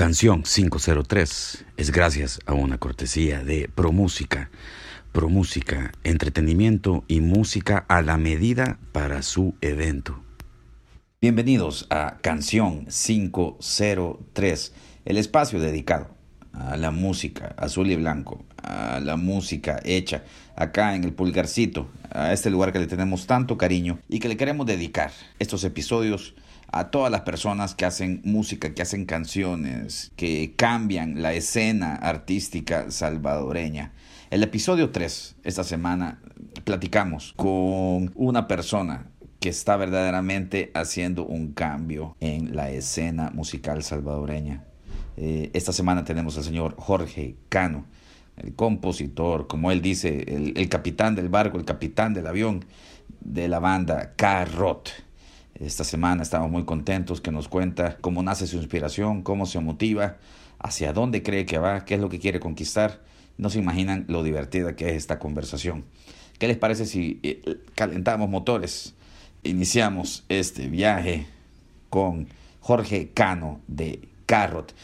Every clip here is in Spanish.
Canción 503 es gracias a una cortesía de ProMúsica. ProMúsica, entretenimiento y música a la medida para su evento. Bienvenidos a Canción 503, el espacio dedicado a la música azul y blanco, a la música hecha acá en el pulgarcito, a este lugar que le tenemos tanto cariño y que le queremos dedicar estos episodios a todas las personas que hacen música, que hacen canciones, que cambian la escena artística salvadoreña. El episodio 3, esta semana, platicamos con una persona que está verdaderamente haciendo un cambio en la escena musical salvadoreña. Eh, esta semana tenemos al señor Jorge Cano, el compositor, como él dice, el, el capitán del barco, el capitán del avión de la banda Carrot. Esta semana estamos muy contentos que nos cuenta cómo nace su inspiración, cómo se motiva, hacia dónde cree que va, qué es lo que quiere conquistar. No se imaginan lo divertida que es esta conversación. ¿Qué les parece si eh, calentamos motores? Iniciamos este viaje con Jorge Cano de Carrot.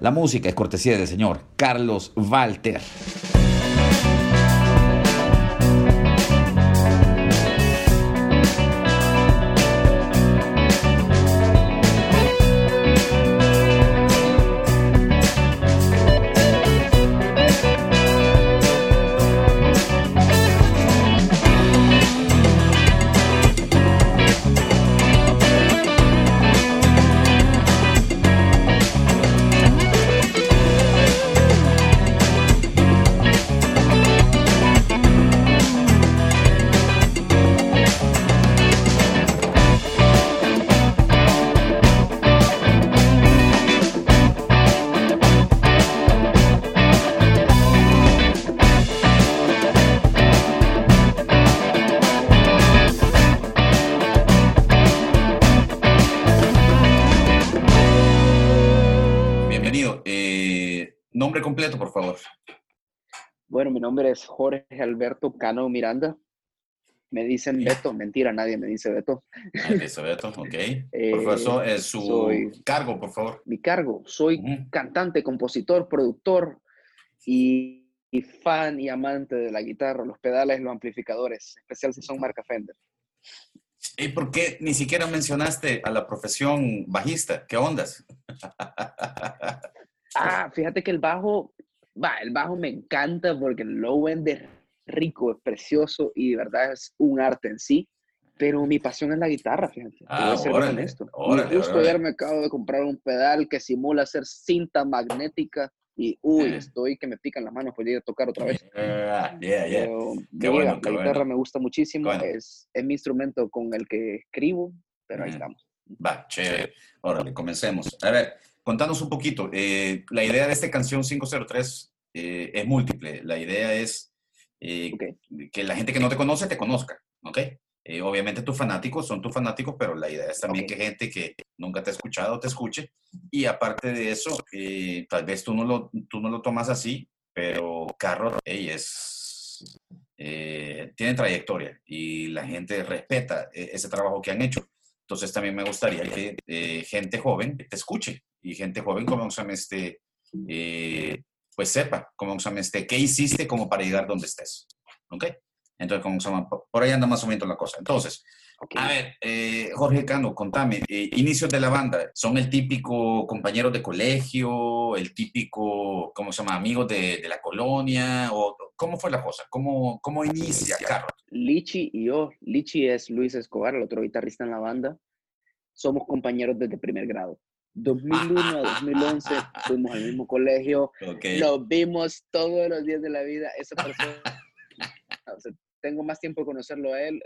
La música es cortesía del señor Carlos Walter. Nombre completo, por favor. Bueno, mi nombre es Jorge Alberto Cano Miranda. Me dicen Beto, mentira, nadie me dice Beto. Ah, eso, Beto, ok. Eh, Profesor, es su soy- cargo, por favor. Mi cargo, soy Ujú. cantante, compositor, productor y, y fan y amante de la guitarra, los pedales, los amplificadores, especial si son marca Fender. ¿Y por qué ni siquiera mencionaste a la profesión bajista? ¿Qué ondas? Ah, fíjate que el bajo, va, el bajo me encanta porque el low end es rico, es precioso y de verdad es un arte en sí. Pero mi pasión es la guitarra, fíjate. Ah, a ser órale, honesto. Órale, justo órale. ayer me acabo de comprar un pedal que simula ser cinta magnética y uy, Eh. estoy que me pican las manos por ir a tocar otra vez. Ah, yeah, yeah. Pero Qué bueno, llega, qué la guitarra bueno. me gusta muchísimo, Bueno. es, es mi instrumento con el que escribo, pero ahí Ujú. estamos. Va, chévere. Órale, comencemos. A ver, contanos un poquito. eh, la idea de esta canción 503 eh, es múltiple. La idea es eh, Ok. que la gente que no te conoce te conozca, ¿ok? Eh, obviamente tus fanáticos son tus fanáticos, pero la idea es también Ok. que gente que nunca te ha escuchado te escuche. Y aparte de eso, eh, tal vez tú no, lo, tú no lo tomas así, pero Carrot ey, es, eh, tiene trayectoria y la gente respeta ese trabajo que han hecho. Entonces también me gustaría que eh, gente joven te escuche y gente joven como se llama este, eh, pues sepa se llama este, qué hiciste como para llegar donde estés. ¿Ok? Entonces, como se llama, por ahí anda más o menos la cosa. Entonces, a ver, eh, Jorge Cano, contame, eh, inicios de la banda, ¿son el típico compañero de colegio, el típico, ¿cómo se llama?, amigos de, de la colonia? O, ¿Cómo fue la cosa? ¿Cómo, cómo inicia Carrot? Lichi y yo, Lichi es Luis Escobar, el otro guitarrista en la banda, somos compañeros desde primer grado. 2001 a 2011 fuimos al mismo colegio, Ok. nos vimos todos los días de la vida. Esa persona, o sea, tengo más tiempo de conocerlo a él,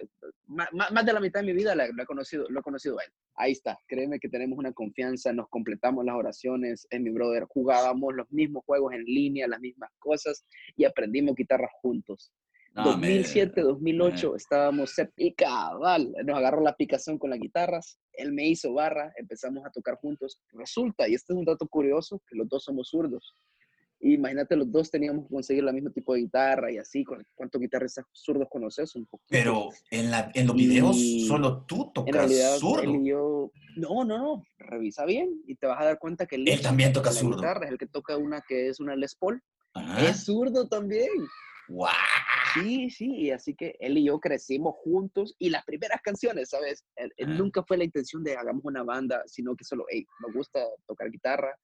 más, más de la mitad de mi vida la- he conocido, lo he conocido a él. Ahí está, créeme que tenemos una confianza, nos completamos las oraciones, es mi brother, jugábamos los mismos juegos en línea, las mismas cosas y aprendimos guitarra juntos. No, me- 2007, 2008 estábamos set- y cabal, nos agarró la picazón con las guitarras, él me hizo barra, empezamos a tocar juntos. Resulta, y este es un dato curioso, que los dos somos zurdos. Imagínate, los dos teníamos que conseguir la mismo tipo de guitarra y así. ¿Cuántos guitarristas zurdos conoces? Un poquito. Pero en, la, en los videos solo tú tocas en realidad, zurdo. yo, no, no, no. Revisa bien y te vas a dar cuenta que él, también toca zurdo. Guitarra, es el que toca una que es una Les Paul. Es zurdo también. ¡Wow! Sí, sí, y así que él y yo crecimos juntos y las primeras canciones, ¿sabes? Nunca fue la intención de hagamos una banda, sino que solo, hey, nos gusta tocar guitarra.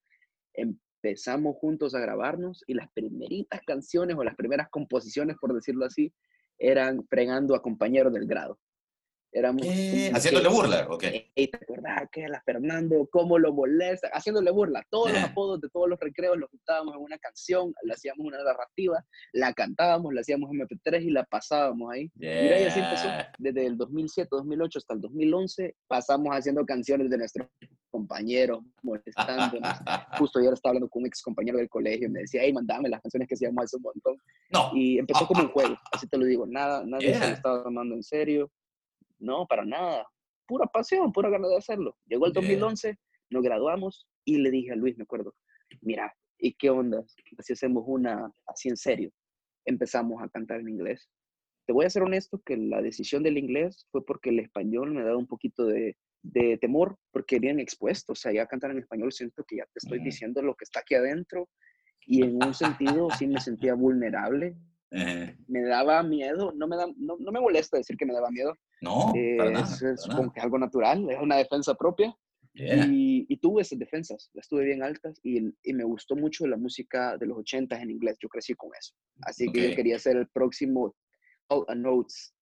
Empezamos juntos a grabarnos y las primeritas canciones o las primeras composiciones, por decirlo así, eran fregando a compañeros del grado. Éramos Haciéndole burla, ok. ¿Y te acordás que la Fernando, cómo lo molesta? Haciéndole burla. Todos los apodos de todos los recreos los juntábamos en una canción, le hacíamos una narrativa, la cantábamos, la hacíamos MP3 y la pasábamos ahí. Mira, y así empezó. Desde el 2007, 2008 hasta el 2011, pasamos haciendo canciones de nuestros compañeros, molestándonos. Justo ayer estaba hablando con un ex compañero del colegio y me decía, hey, mandame las canciones que hacíamos hace un montón. No. Y empezó como un juego, así te lo digo. Nada, nadie se lo estaba tomando en serio no, para nada. Pura pasión, pura ganas de hacerlo. Llegó el 2011, nos graduamos y le dije a Luis, me acuerdo, mira, ¿y qué onda? Si hacemos una así en serio. Empezamos a cantar en inglés. Te voy a ser honesto que la decisión del inglés fue porque el español me daba un poquito de, de temor, porque bien expuesto. O sea, ya cantar en español siento que ya te estoy diciendo lo que está aquí adentro. Y en un sentido sí me sentía vulnerable me daba miedo, no me, da, no, no, me molesta decir que me daba miedo. No, es, como que algo natural, es una defensa propia. Y, y, tuve esas defensas, las tuve bien altas y, y, me gustó mucho la música de los 80 en inglés, yo crecí con eso. Así que yo quería ser el próximo All a Notes.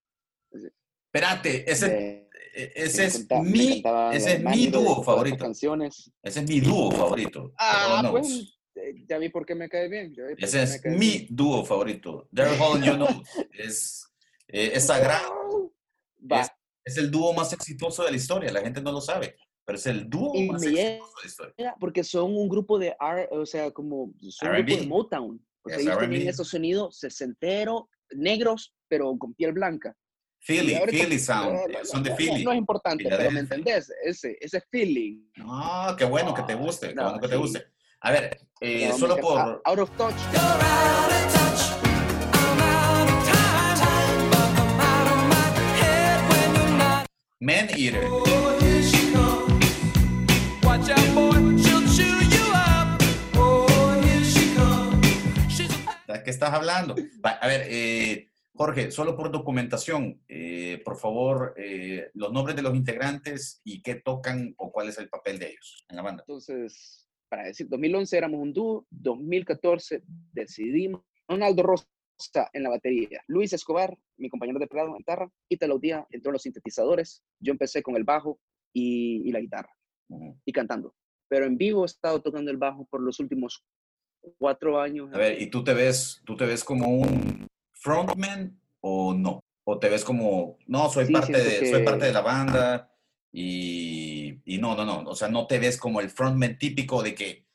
Espérate, ese, e, ese es mi, ese es mi dúo favorito. Canciones. Ese es mi dúo favorito. Ah, pues, ya vi por qué me cae bien. Ese es mi dúo favorito. Daryl Hall You Know es, eh, es sagrado. Es, es, el dúo más exitoso de la historia. La gente no lo sabe, pero es el dúo más exitoso de la historia. Porque son un grupo de R, o sea, como son un grupo de Motown. O sea, ellos tienen esos sonidos sesentero, negros, pero con piel blanca. Philly, Philly sound, son de Philly. No, es importante, pero me entendés, ese, ese feeling. Ah, qué bueno que te guste, qué bueno que te guste. A ver, eh, solo por... Out of touch. Man Eater. ¿De qué estás hablando? A ver, eh, Jorge, solo por documentación, eh, por favor, eh, los nombres de los integrantes y qué tocan o cuál es el papel de ellos en la banda. Entonces, para decir, 2011 éramos un dúo, 2014 decidimos, Ronaldo Rosa en la batería, Luis Escobar, mi compañero de plado en guitarra, y Díaz entró en los sintetizadores, yo empecé con el bajo y, la guitarra, y cantando. Pero en vivo he estado tocando el bajo por los últimos cuatro años. A ver, ¿y tú te ves, tú te ves como un frontman o no? ¿O te ves como, no, soy, parte, de, soy parte de la banda? Y, no, no, no, o sea, no te ves como el frontman típico de que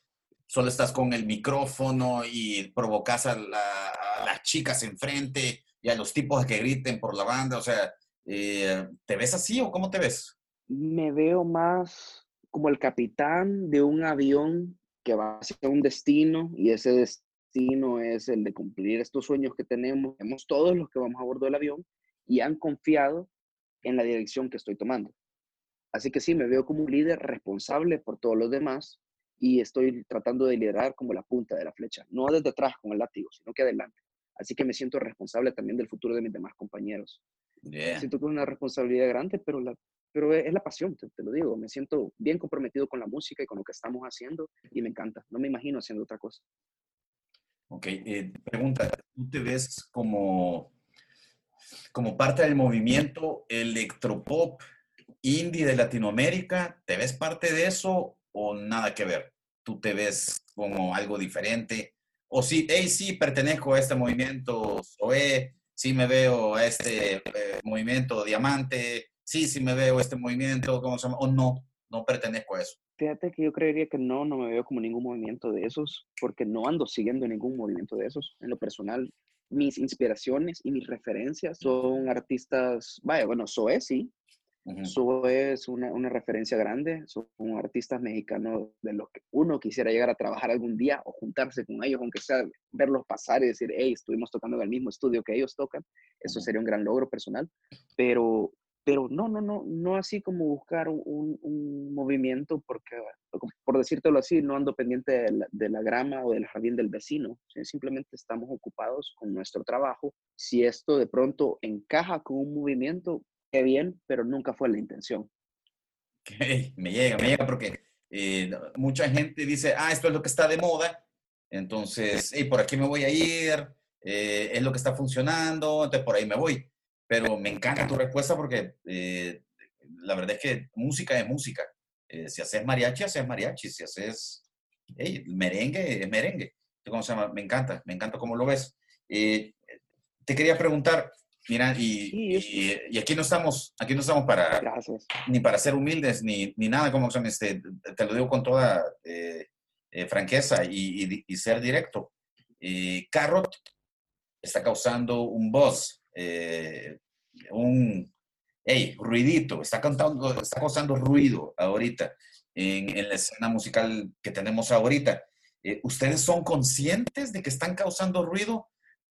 solo estás con el micrófono y provocas a, las chicas enfrente y a los tipos que griten por la banda, o sea, eh, ¿te ves así o cómo te ves? Me veo más como el capitán de un avión que va hacia un destino y ese destino es el de cumplir estos sueños que tenemos, tenemos todos los que vamos a bordo del avión y han confiado en la dirección que estoy tomando. Así que sí, me veo como un líder responsable por todos los demás y estoy tratando de liderar como la punta de la flecha, no desde atrás con el látigo, sino que adelante. Así que me siento responsable también del futuro de mis demás compañeros. Siento que es una responsabilidad grande, pero, la, pero es la pasión, te, lo digo. Me siento bien comprometido con la música y con lo que estamos haciendo y me encanta. No me imagino haciendo otra cosa. Ok, eh, pregunta, ¿tú te ves como, como parte del movimiento electropop indie de Latinoamérica, ¿te ves parte de eso o nada que ver? ¿Tú te ves como algo diferente? O sí, hey, sí, pertenezco a este movimiento SOE, sí me veo a este eh, movimiento Diamante, sí, sí me veo a este movimiento, ¿cómo se llama? O no, no pertenezco a eso. Fíjate que yo creería que no, no me veo como ningún movimiento de esos, porque no ando siguiendo ningún movimiento de esos. En lo personal, mis inspiraciones y mis referencias son artistas, vaya, bueno, SOE sí, Eso es una, una, referencia grande, son artistas mexicanos de los que uno quisiera llegar a trabajar algún día o juntarse con ellos, aunque sea verlos pasar y decir, hey, estuvimos tocando en el mismo estudio que ellos tocan, eso sería un gran logro personal, pero, pero no, no, no, no así como buscar un, un movimiento, porque, por decírtelo así, no ando pendiente de la, de la grama o del jardín del vecino, simplemente estamos ocupados con nuestro trabajo. Si esto de pronto encaja con un movimiento, bien, pero nunca fue la intención. me llega, me llega porque eh, mucha gente dice, ah, esto es lo que está de moda, entonces, hey, por aquí me voy a ir, eh, es lo que está funcionando, entonces por ahí me voy. Pero me encanta tu respuesta porque eh, la verdad es que música es música. si haces mariachi, haces mariachi. Si haces hey, merengue, es merengue. ¿Cómo se llama? Me encanta, me encanta cómo lo ves. te quería preguntar, Mira, y, y, aquí no estamos, aquí no estamos para ni para ser humildes ni, ni nada, como son, este, te lo digo con toda eh, eh, franqueza y, y, ser directo. Carrot está causando un buzz, eh, un hey, ruidito, está, cantando, está causando ruido ahorita en, en la escena musical que tenemos ahorita. ¿Ustedes son conscientes de que están causando ruido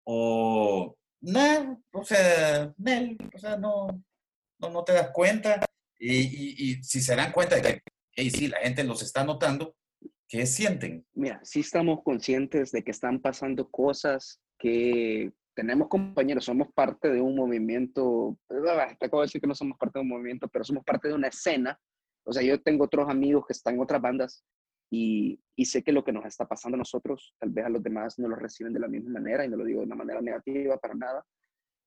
o no, o sea, o sea, no, no, te das cuenta. Y, si se dan cuenta de que, hey, sí, la gente los está notando, ¿qué sienten? Mira, sí estamos conscientes de que están pasando cosas que tenemos compañeros, somos parte de un movimiento, te acabo de decir que no somos parte de un movimiento, pero somos parte de una escena. O sea, yo tengo otros amigos que están en otras bandas y, sé que lo que nos está pasando a nosotros, tal vez a los demás no lo reciben de la misma manera, y no lo digo de una manera negativa para nada,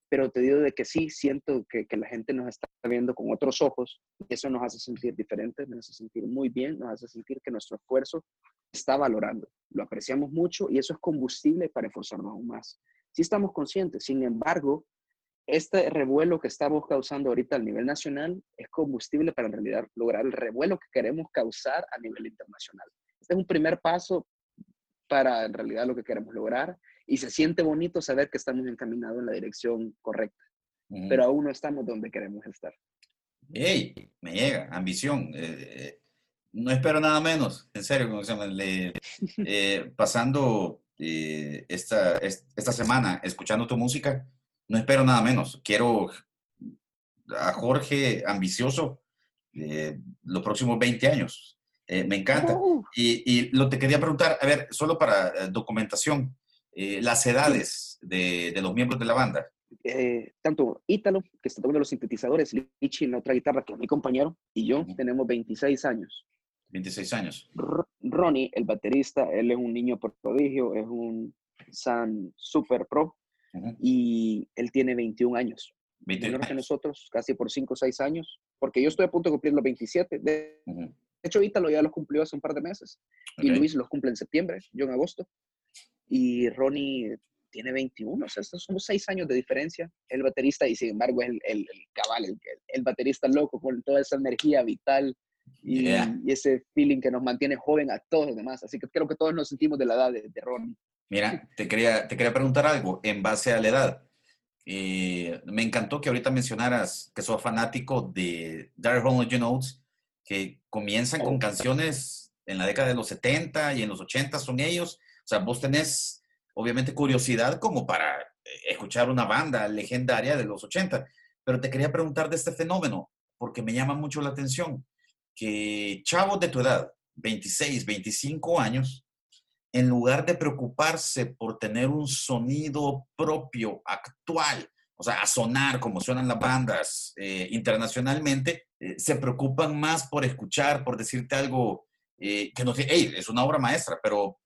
pero te digo de que sí, siento que, que la gente nos está viendo con otros ojos, y eso nos hace sentir diferentes, nos hace sentir muy bien, nos hace sentir que nuestro esfuerzo está valorando, lo apreciamos mucho y eso es combustible para esforzarnos aún más. Sí estamos conscientes, sin embargo, este revuelo que estamos causando ahorita a nivel nacional es combustible para en realidad lograr el revuelo que queremos causar a nivel internacional. Este es un primer paso para en realidad lo que queremos lograr y se siente bonito saber que estamos encaminados en la dirección correcta, pero aún no estamos donde queremos estar. ¡Ey! Me llega, ambición. Eh, eh, no espero nada menos, en serio, como se llama, eh, pasando esta, esta semana escuchando tu música no espero nada menos. Quiero a Jorge ambicioso eh, los próximos 20 años. Eh, me encanta. Uh. Y, lo te quería preguntar, a ver, solo para eh, documentación, las edades de, los miembros de la banda. tanto Ítalo, que está tocando los sintetizadores, Lichi en la otra guitarra, que es mi compañero, y yo tenemos 26 años. 26 años. Ronnie, el baterista, él es un niño por prodigio, es un San Super Pro, y él tiene 21 años. 21 que nosotros, casi por 5 o 6 años, porque yo estoy a punto de cumplir los 27. De, hecho, Ítalo ya los cumplió hace un par de meses y Luis los cumple en septiembre, yo en agosto. Y Ronnie tiene 21, o sea, estos somos 6 años de diferencia. El baterista, y sin embargo, es el, el, cabal, el, el, baterista loco con toda esa energía vital y, ese feeling que nos mantiene joven a todos los demás. Así que creo que todos nos sentimos de la edad de, de Ronnie. Mira, te quería, te quería preguntar algo en base a la edad. Eh, me encantó que ahorita mencionaras que sos fanático de Dark Home Notes, que comienzan con canciones en la década de los 70 y en los 80 son ellos. O sea, vos tenés obviamente curiosidad como para escuchar una banda legendaria de los 80. Pero te quería preguntar de este fenómeno, porque me llama mucho la atención que chavos de tu edad, 26, 25 años, en lugar de preocuparse por tener un sonido propio, actual, o sea, a sonar como suenan las bandas eh, internacionalmente, eh, se preocupan más por escuchar, por decirte algo eh, que no sé, hey, es una obra maestra, pero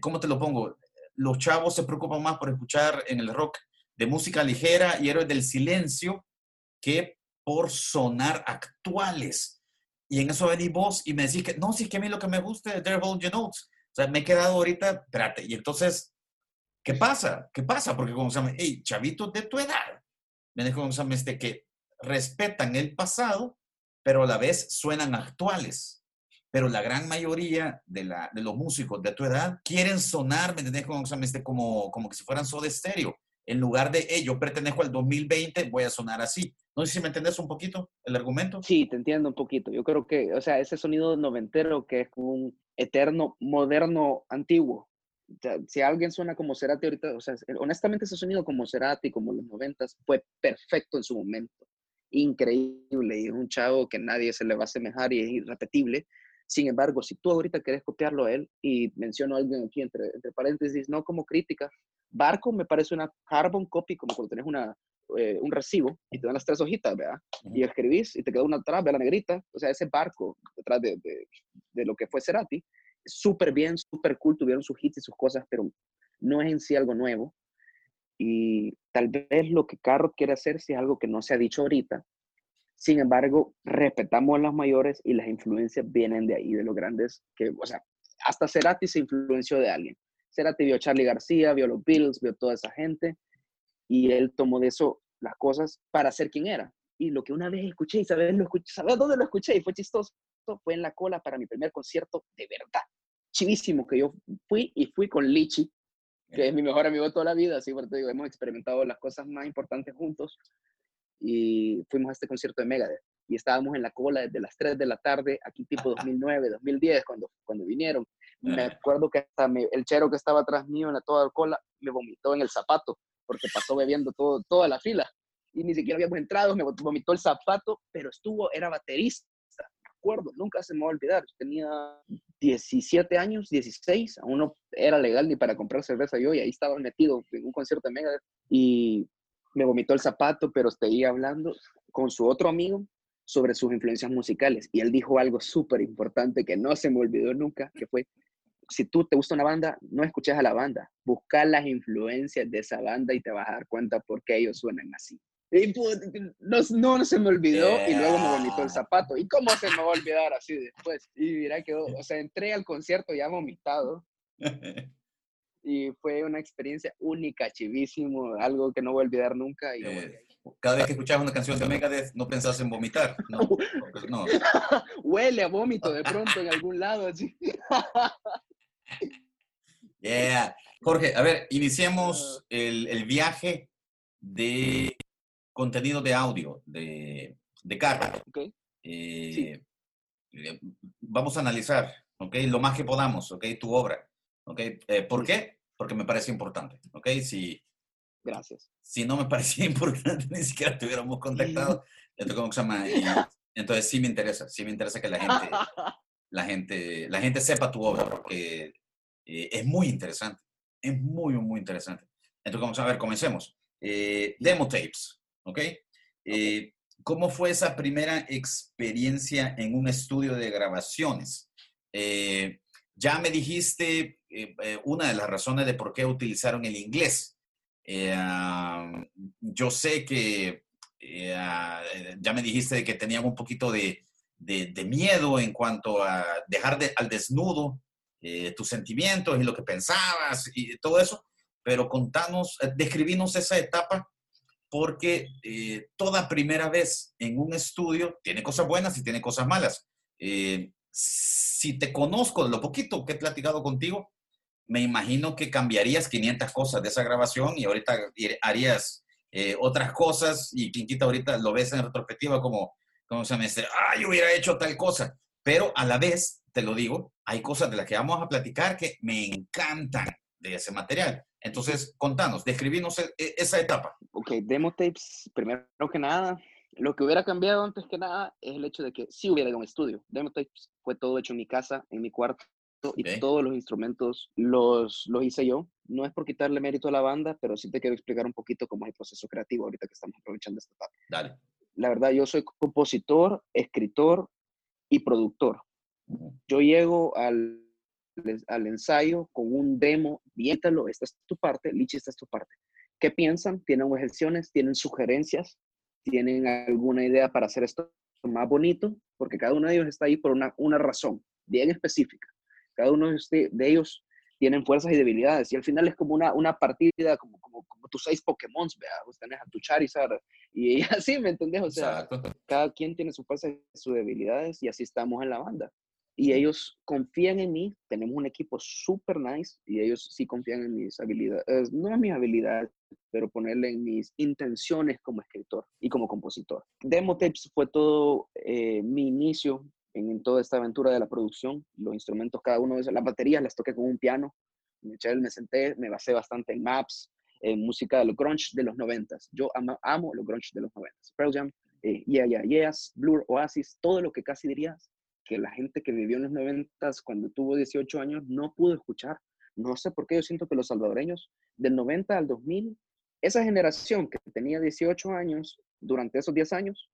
¿cómo te lo pongo? Los chavos se preocupan más por escuchar en el rock de música ligera y héroes del silencio que por sonar actuales. Y en eso venís vos y me decís que, no, sí, que a mí lo que me gusta es Devil You Notes o sea, me he quedado ahorita, espérate, y entonces, ¿qué pasa? ¿Qué pasa? Porque como se llama, hey, chavitos de tu edad, me se llama este, que respetan el pasado, pero a la vez suenan actuales. Pero la gran mayoría de, la, de los músicos de tu edad quieren sonar, ¿me entiendes? Como, este, como, como que si fueran de estéreo. En lugar de, hey, yo pertenezco al 2020, voy a sonar así. No sé si me entendés un poquito el argumento. Sí, te entiendo un poquito. Yo creo que, o sea, ese sonido noventero que es un eterno, moderno, antiguo. O sea, si alguien suena como Cerati ahorita, o sea, honestamente ese sonido como Cerati, como los noventas, fue perfecto en su momento. Increíble. Y es un chavo que nadie se le va a asemejar y es irrepetible. Sin embargo, si tú ahorita quieres copiarlo a él, y menciono a alguien aquí entre, entre paréntesis, no como crítica, Barco me parece una carbon copy, como cuando tenés una, eh, un recibo y te dan las tres hojitas, ¿verdad? Y escribís y te queda una atrás, ve la negrita, o sea, ese barco detrás de, de, de lo que fue Cerati, súper bien, súper cool, tuvieron sus hits y sus cosas, pero no es en sí algo nuevo. Y tal vez lo que Carrot quiere hacer si es algo que no se ha dicho ahorita, sin embargo, respetamos a las mayores y las influencias vienen de ahí, de los grandes, que, o sea, hasta Cerati se influenció de alguien. Cerati vio a Charlie García, vio a los Beatles, vio a toda esa gente, y él tomó de eso las cosas para ser quien era. Y lo que una vez escuché, y sabes, lo escuché, ¿sabes dónde lo escuché? Y fue chistoso, fue en la cola para mi primer concierto de verdad. Chivísimo, que yo fui y fui con Lichi, que es mi mejor amigo toda la vida, así, porque digo, hemos experimentado las cosas más importantes juntos y fuimos a este concierto de Megadeth y estábamos en la cola desde las 3 de la tarde, aquí tipo 2009, 2010, cuando, cuando vinieron. Me acuerdo que hasta el chero que estaba atrás mío en la toda la cola me vomitó en el zapato porque pasó bebiendo todo, toda la fila y ni siquiera habíamos entrado, me vomitó el zapato, pero estuvo, era baterista, me acuerdo, nunca se me va a olvidar, tenía 17 años, 16, aún no era legal ni para comprar cerveza yo y ahí estaba metido en un concierto de Megadeth y me vomitó el zapato, pero seguía hablando con su otro amigo sobre sus influencias musicales. Y él dijo algo súper importante que no se me olvidó nunca, que fue, si tú te gusta una banda, no escuches a la banda, busca las influencias de esa banda y te vas a dar cuenta por qué ellos suenan así. Y pues, no, no, se me olvidó y luego me vomitó el zapato. ¿Y cómo se me va a olvidar así después? Y mira que, o sea, entré al concierto ya vomitado. y fue una experiencia única, chivísimo, algo que no voy a olvidar nunca. Y eh, cada vez que escuchabas una canción de Megadeth, no pensabas en vomitar, ¿no? no. Huele a vómito de pronto en algún lado, así. yeah. Jorge, a ver, iniciemos el, el viaje de contenido de audio de, de carro. Okay. Eh, eh, vamos a analizar, ¿ok? Lo más que podamos, ¿ok? Tu obra. ¿Ok? Eh, ¿Por qué? Porque me parece importante. ¿Ok? Si, Gracias. Si no me parecía importante, ni siquiera te hubiéramos contactado. ¿cómo se llama? entonces sí me interesa, sí me interesa que la gente, la gente, la gente sepa tu obra, porque eh, es muy interesante. Es muy, muy interesante. Entonces, vamos a ver, comencemos. Eh, demo tapes, ¿ok? ¿Cómo fue esa primera experiencia en un estudio de grabaciones? ya me dijiste eh, eh, una de las razones de por qué utilizaron el inglés. Eh, yo sé que ya me dijiste que tenían un poquito de, de, miedo en cuanto a dejar al desnudo tus sentimientos y lo que pensabas y todo eso, pero contanos, describinos esa etapa porque toda primera vez en un estudio tiene cosas buenas y tiene cosas malas. si te conozco de lo poquito que he platicado contigo, me imagino que cambiarías 500 cosas de esa grabación y ahorita harías eh, otras cosas y quien quita ahorita lo ves en retrospectiva como, como se me dice, ah, yo hubiera hecho tal cosa. Pero a la vez, te lo digo, hay cosas de las que vamos a platicar que me encantan de ese material. Entonces, contanos, describinos e, e, esa etapa. Ok, demo tapes, primero que nada, lo que hubiera cambiado antes que nada es el hecho de que sí hubiera ido a un estudio. Demo tapes fue todo hecho en mi casa, en mi cuarto, y todos los instrumentos los, los hice yo. No es por quitarle mérito a la banda, pero sí te quiero explicar un poquito cómo es el proceso creativo ahorita que estamos aprovechando esta etapa. Dale. La verdad, yo soy compositor, escritor y productor. Yo llego al, al ensayo con un demo, viéntalo, esta es tu parte, Lichi, esta es tu parte. ¿Qué piensan? ¿Tienen objeciones? ¿Tienen sugerencias? ¿Tienen alguna idea para hacer esto más bonito? Porque cada uno de ellos está ahí por una, una razón bien específica. Cada uno de ellos tienen fuerzas y debilidades. Y al final es como una, una partida, como, como, como tus seis Pokémon, vea, vos tenés a tu Charizard y, así, ¿me entendés? O sea, cada quien tiene su fuerza y sus debilidades y así estamos en la banda. y ellos confían en mí. Tenemos un equipo súper nice y ellos sí confían en mis habilidades, no en mis habilidades, pero ponerle en mis intenciones como escritor y como compositor. Demo Tapes fue todo eh, mi inicio en, toda esta aventura de la producción. Los instrumentos, cada uno de esos, las baterías las toqué con un piano. Me, me senté, me basé bastante en maps, en música de los grunge de los noventas. Yo amo, amo los grunge de los noventas. Pearl Jam, eh, Yeah, Yeah, Yes, Blur, Oasis, todo lo que casi dirías que la gente que vivió en los noventas cuando tuvo 18 años no pudo escuchar. No sé por qué yo siento que los salvadoreños del 90 al 2000, esa generación que tenía 18 años durante esos 10 años,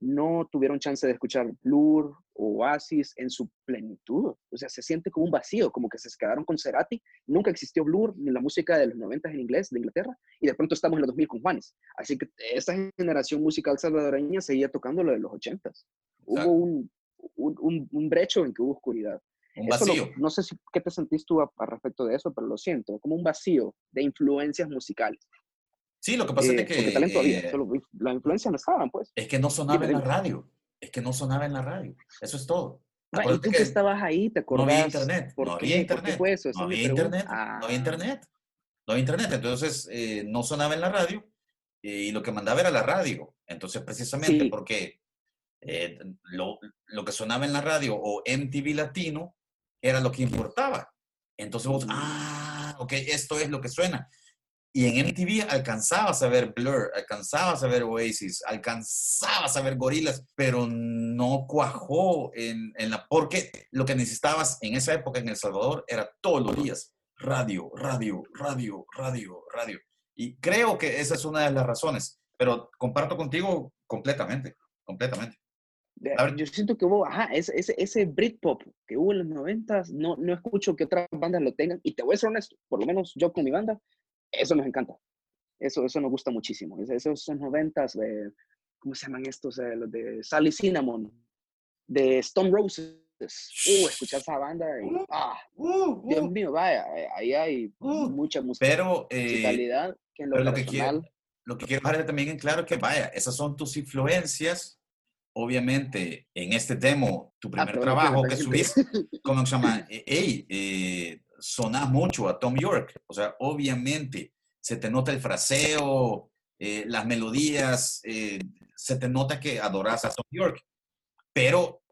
no tuvieron chance de escuchar Blur o Oasis en su plenitud. O sea, se siente como un vacío, como que se quedaron con Cerati. Nunca existió Blur ni la música de los 90 en inglés de Inglaterra y de pronto estamos en los 2000 con Juanes. Así que esa generación musical salvadoreña seguía tocando lo de los 80 Hubo un, un, un, brecho en que hubo oscuridad. Un vacío. no sé si, qué te sentís tú a, respecto de eso, pero lo siento, como un vacío de influencias musicales. Sí, lo que pasa es eh, que... talento eh, la influencia no estaban, pues. Es que no sonaba en la radio. Es que no sonaba en la radio. Eso es todo. y tú que, estabas ahí, ¿te acordás? No había internet. no había internet. Fue eso? No había internet. No había ah. internet. No había internet. Entonces, eh, no sonaba en la radio y lo que mandaba era la radio. Entonces, precisamente porque eh, lo, lo, que sonaba en la radio o MTV Latino era lo que importaba. Entonces vos, ah, ok, esto es lo que suena. Y en MTV alcanzabas a ver Blur, alcanzabas a ver Oasis, alcanzabas a ver Gorilas, pero no cuajó en, en, la... Porque lo que necesitabas en esa época en El Salvador era todos los días radio, radio, radio, radio, radio. Y creo que esa es una de las razones, pero comparto contigo completamente, completamente. Yo siento que hubo, ajá, ese, ese, ese Britpop que hubo en los noventas, no, no escucho que otras bandas lo tengan. Y te voy a ser honesto, por lo menos yo con mi banda, eso nos encanta. Eso, eso nos gusta muchísimo. Esos noventas, de, ¿cómo se llaman estos? Eh, los de Sally Cinnamon, de Stone Roses. Uh, escuchar esa banda y, uh, ah, uh, Dios uh. mío, vaya, eh, ahí hay mucha música, pero, eh, musicalidad que en lo, lo que quiero, lo que quiero dejar también en claro que, vaya, esas son tus influencias obviamente, en este demo, tu ah, primer trabajo que subiste, ¿cómo se llama? Hey, eh, sonás mucho a Tom York. O sea, obviamente, se te nota el fraseo, eh, las melodías, eh, se te nota que adoras a Tom York. Pero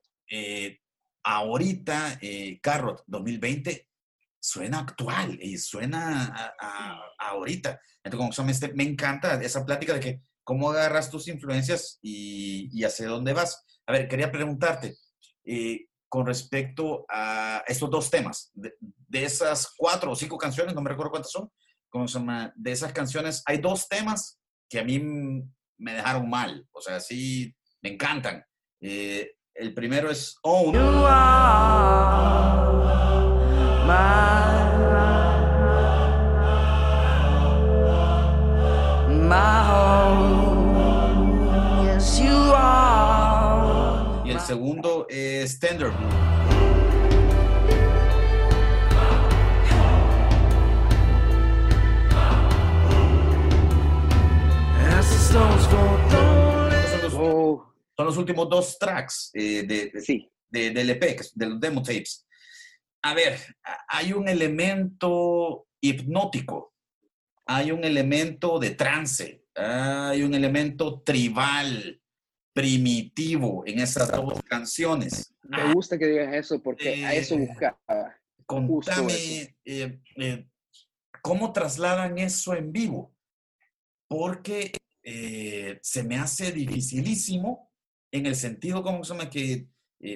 ahorita, Carrot 2020, suena actual y suena a, ahorita. Entonces, se me encanta esa plática de que cómo agarras tus influencias y, hacia dónde vas. A ver, quería preguntarte eh, con respecto a estos dos temas, de, esas cuatro o cinco canciones, no me recuerdo cuántas son. De esas canciones, hay dos temas que a mí me dejaron mal, o sea, sí, me encantan. Eh, el primero es Own. Segundo es Tender Son los, últimos dos tracks eh, de, sí. de, del EP, de los demo tapes. A ver, hay un elemento hipnótico hay un elemento de trance, hay un elemento tribal, primitivo en esas dos canciones. Me gusta que digas eso porque a eso eh, buscaba. Contame eh, eh, cómo trasladan eso en vivo, porque se me hace dificilísimo en el sentido como se que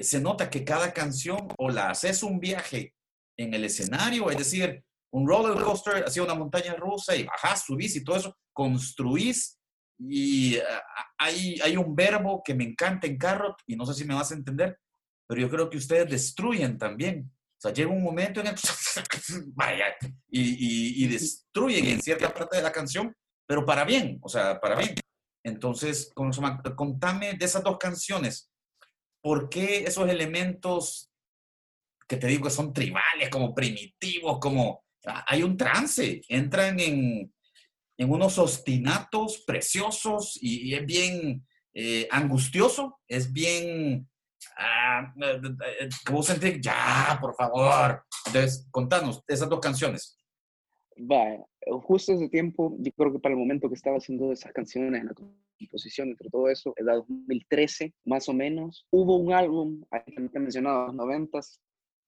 se nota que cada canción o la haces un viaje en el escenario, es decir, un roller coaster, hacia una montaña rusa y bajás, subís y todo eso, construís y eh, hay, hay un verbo que me encanta en Carrot y no sé si me vas a entender, pero yo creo que ustedes destruyen también. O sea, llega un momento en el vaya, y, y, destruyen en cierta parte de la canción, pero para bien, o sea, para bien. Entonces, contame de esas dos canciones, ¿por qué esos elementos que te digo que son tribales, como primitivos, como hay un trance, entran en, unos ostinatos preciosos y, es bien eh, angustioso, es bien ah, que vos sentís, ya, por favor. Entonces, contanos esas dos canciones. Vaya, justo ese tiempo, yo creo que para el momento que estaba haciendo esas canciones, en la composición, entre todo eso, era 2013, más o menos. Hubo un álbum, ahí te he mencionado, los 90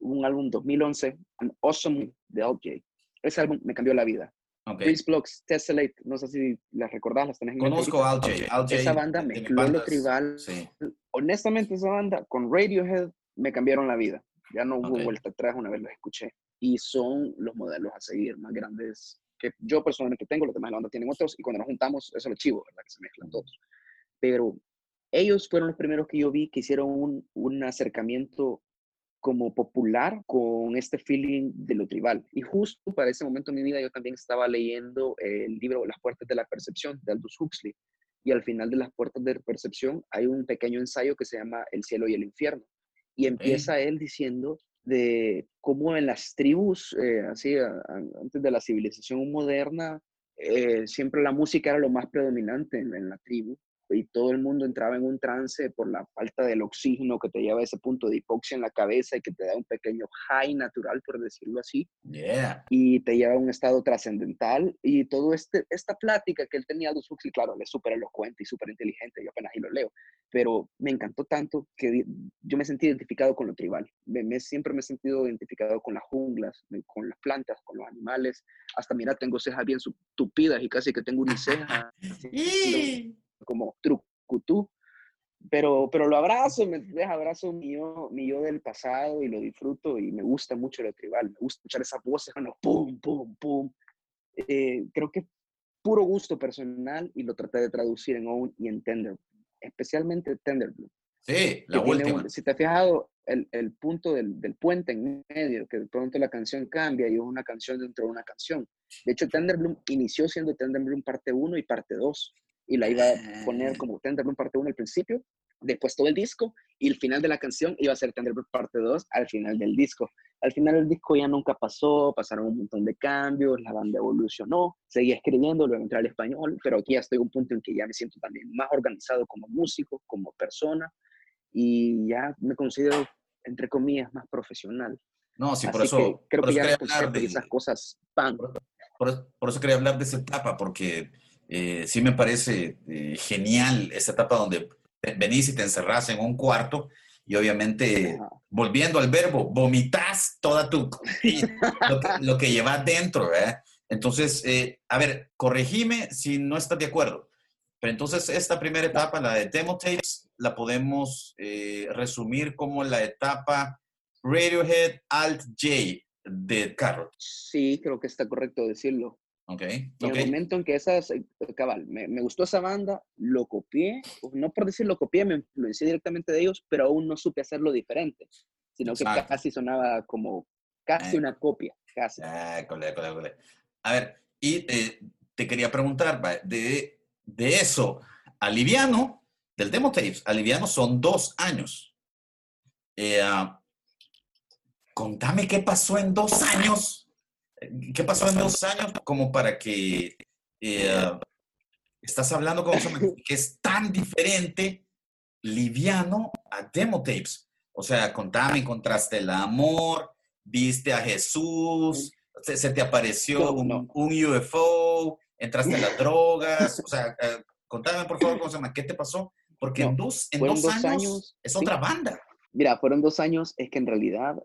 un álbum 2011, An Awesome de LJ. Ese álbum me cambió la vida. Okay. Blocks, Tessellate, no sé si las recordás, las tenés en Conozco a LJ. Esa banda me lo tribal. Honestamente, esa banda con Radiohead me cambiaron la vida. Ya no hubo vuelta atrás una vez los escuché. Y son los modelos a seguir más grandes que yo personalmente tengo, los demás de la banda tienen otros, y cuando nos juntamos, eso es lo chivo, ¿verdad? Que se mezclan todos. Pero ellos fueron los primeros que yo vi que hicieron un, un acercamiento como popular con este feeling de lo tribal. Y justo para ese momento en mi vida yo también estaba leyendo el libro Las Puertas de la Percepción de Aldous Huxley. Y al final de Las Puertas de la Percepción hay un pequeño ensayo que se llama El cielo y el infierno. Y empieza él diciendo de cómo en las tribus, eh, así, antes de la civilización moderna, eh, siempre la música era lo más predominante en la tribu y todo el mundo entraba en un trance por la falta del oxígeno que te lleva a ese punto de hipoxia en la cabeza y que te da un pequeño high natural, por decirlo así. Y te lleva a un estado trascendental. Y todo este, esta plática que él tenía de y claro, él es súper elocuente y súper inteligente, yo apenas ahí lo leo, pero me encantó tanto que yo me sentí identificado con lo tribal. Me, siempre me he sentido identificado con las junglas, con las plantas, con los animales. Hasta mira, tengo cejas bien tupidas y casi que tengo una ceja como trucutú, pero, pero lo abrazo, me deja abrazo mi yo, mi yo del pasado y lo disfruto y me gusta mucho lo tribal, me gusta escuchar esas voces cuando pum, pum, pum. Eh, creo que puro gusto personal y lo traté de traducir en Own y en Tender, especialmente Tender Blue. Sí, la última. si te has fijado, el, el punto del, del, puente en medio, que de pronto la canción cambia y es una canción dentro de una canción. De hecho, Tender Bloom inició siendo Tender Bloom parte 1 y parte 2 y la iba a poner ah. como Tenderbloom parte 1 al principio, después todo el disco y el final de la canción iba a ser Tenderbloom parte 2 al final del disco. Al final el disco ya nunca pasó, pasaron un montón de cambios, la banda evolucionó, seguía escribiendo, luego entré al español, pero aquí ya estoy en un punto en que ya me siento también más organizado como músico, como persona y ya me considero, entre comillas, más profesional. No, sí, por eso. creo que ya hablar de esas cosas pan. Por, por, eso quería hablar de esa etapa, porque eh, sí me parece eh, genial esta etapa donde venís y te encerrás en un cuarto y obviamente, volviendo al verbo, vomitas toda tu, lo que, llevas dentro, Entonces, eh, a ver, corregime si no estás de acuerdo. Pero entonces esta primera etapa, la de demo tapes, la podemos resumir como la etapa Radiohead Alt J de Carrot. Sí, creo que está correcto decirlo. Ok. En el momento en que esas, eh, cabal, me, me, gustó esa banda, lo copié, no por decir lo copié, me influencié directamente de ellos, pero aún no supe hacerlo diferente, sino que casi sonaba como casi eh. una copia, casi. Ah, cole, cole, cole. A ver, y te quería preguntar, de, de eso, Aliviano, del Demo Tapes, Aliviano son dos años. Eh, ah, contame qué pasó en dos años ¿Qué pasó en dos años como para que eh, estás hablando con que es tan diferente, liviano, a demo tapes? O sea, contame, encontraste el amor, viste a Jesús, se, te apareció un, UFO, entraste a las drogas, o sea, eh, contame por favor, ¿cómo ¿Qué te pasó? Porque en dos, en dos, años, es otra banda. Mira, fueron dos años, es que en realidad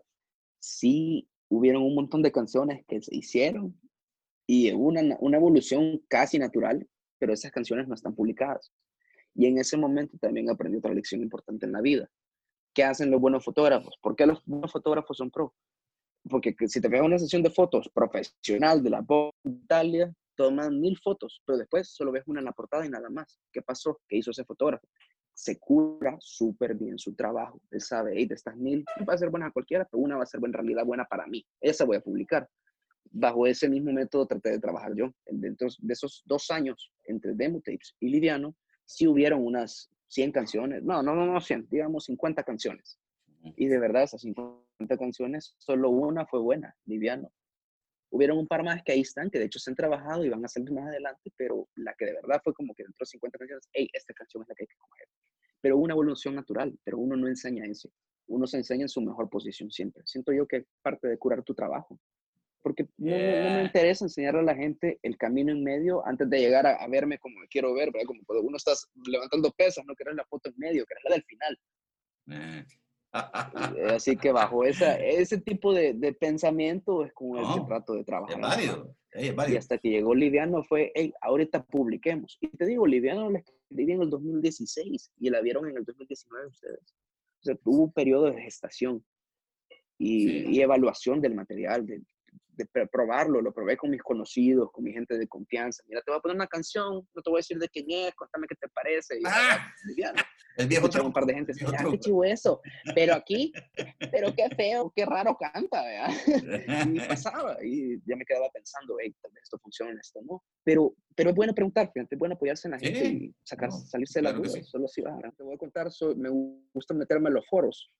sí hubieron un montón de canciones que se hicieron y una, una evolución casi natural, pero esas canciones no están publicadas. Y en ese momento también aprendí otra lección importante en la vida. ¿Qué hacen los buenos fotógrafos? ¿Por qué los buenos fotógrafos son pro? Porque si te ves una sesión de fotos profesional de la Italia, toman mil fotos, pero después solo ves una en la portada y nada más. ¿Qué pasó? ¿Qué hizo ese fotógrafo? Se cura súper bien su trabajo. Él sabe, hey, de estas mil va a ser buena a cualquiera, pero una va a ser en realidad buena para mí. Esa voy a publicar. Bajo ese mismo método traté de trabajar yo. Dentro de esos dos años, entre Demo Tapes y Liviano, sí hubieron unas 100 canciones. No, no, no, no 100, digamos 50 canciones. Y de verdad, esas 50 canciones, solo una fue buena, Liviano. Hubieron un par más que ahí están, que de hecho se han trabajado y van a salir más adelante, pero la que de verdad fue como que dentro de 50 canciones, hey, esta canción es la que hay que coger pero una evolución natural, pero uno no enseña eso. Uno se enseña en su mejor posición siempre. Siento yo que es parte de curar tu trabajo. Porque no, me interesa enseñarle a la gente el camino en medio antes de llegar a, verme como quiero ver, ¿verdad? Como cuando uno está levantando pesas, no querés la foto en medio, querés la del final. Eh. Eh, así que bajo esa, ese tipo de, de pensamiento es como el que trato de trabajar. Es válido, Y hasta que llegó Liviano fue, hey, ahorita publiquemos. Y te digo, Liviano la escribí en el 2016 y la vieron en el 2019 ustedes. O sea, tuvo un periodo de gestación y, y evaluación del material, de, de probarlo, lo probé con mis conocidos, con mi gente de confianza. Mira, te voy a poner una canción, no te voy a decir de quién es, cuéntame qué te parece. Y, ah, el viejo un par de gente, ah, qué chivo eso. Pero aquí, pero qué feo, qué raro canta, ¿verdad? y pasaba, y ya me quedaba pensando, hey, tal vez esto funciona, esto no. Pero, pero es bueno preguntar, fíjate, es bueno apoyarse en la gente y sacar, salirse de la duda. Solo así va. Te voy a contar, me gusta meterme en los foros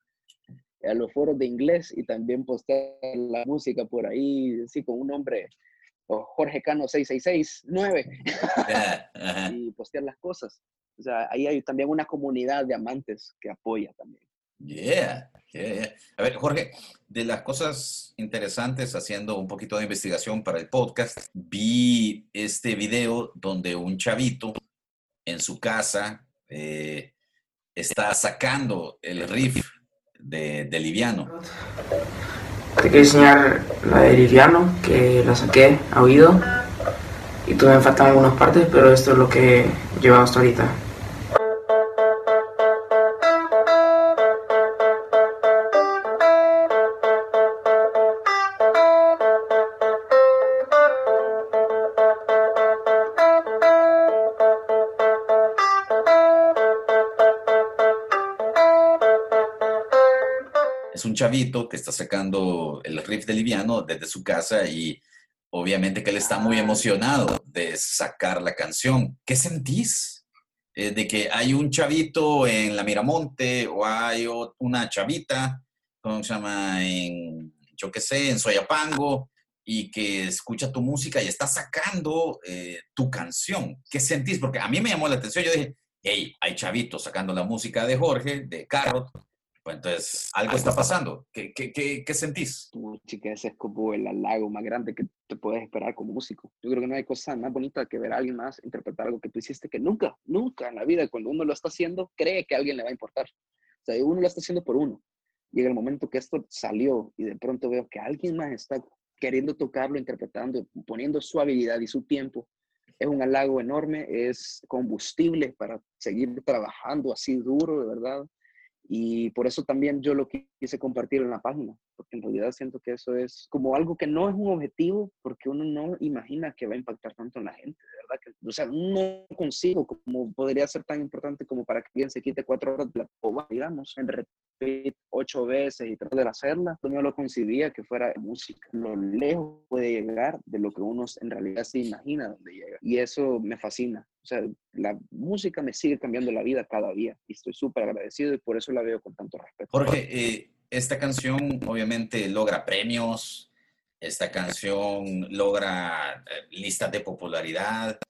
a los foros de inglés y también postear la música por ahí, así con un nombre, o Jorge Cano 6669, y postear las cosas. O sea, ahí hay también una comunidad de amantes que apoya también. Yeah, yeah, A ver, Jorge, de las cosas interesantes haciendo un poquito de investigación para el podcast, vi este video donde un chavito en su casa eh, está sacando el riff de, Liviano. Te quiero enseñar la de Liviano, que la saqué a oído. Y todavía me faltan algunas partes, pero esto es lo que he llevado hasta ahorita. Chavito que está sacando el riff de Liviano desde su casa y obviamente que él está muy emocionado de sacar la canción. ¿Qué sentís? Eh, de que hay un chavito en la Miramonte o hay una chavita, ¿cómo se llama? En, yo qué sé, en Soyapango y que escucha tu música y está sacando eh, tu canción. ¿Qué sentís? Porque a mí me llamó la atención. Yo dije, hey, hay chavitos sacando la música de Jorge, de Carrot, pues entonces, algo está pasando. ¿Qué, qué, qué, qué sentís? chica, ese es como el halago más grande que te puedes esperar como músico. Yo creo que no hay cosa más bonita que ver a alguien más interpretar algo que tú hiciste que nunca, nunca en la vida, cuando uno lo está haciendo, cree que a alguien le va a importar. O sea, uno lo está haciendo por uno. En el momento que esto salió y de pronto veo que alguien más está queriendo tocarlo, interpretando, poniendo su habilidad y su tiempo, es un halago enorme, es combustible para seguir trabajando así duro, de verdad. Y por eso también yo lo quise compartir en la página, porque en realidad siento que eso es como algo que no es un objetivo, porque uno no imagina que va a impactar tanto en la gente, verdad. Que, o sea, no consigo como podría ser tan importante como para que alguien se quite cuatro horas de la poba, digamos, en repetir ocho veces y tratar de hacerla. Yo no lo concibía que fuera música. Lo lejos puede llegar de lo que uno en realidad se imagina donde llega. Y eso me fascina. O sea, la música me sigue cambiando la vida cada día y estoy súper agradecido y por eso la veo con tanto respeto. Jorge, eh, esta canción obviamente logra premios, esta canción logra eh, listas de popularidad,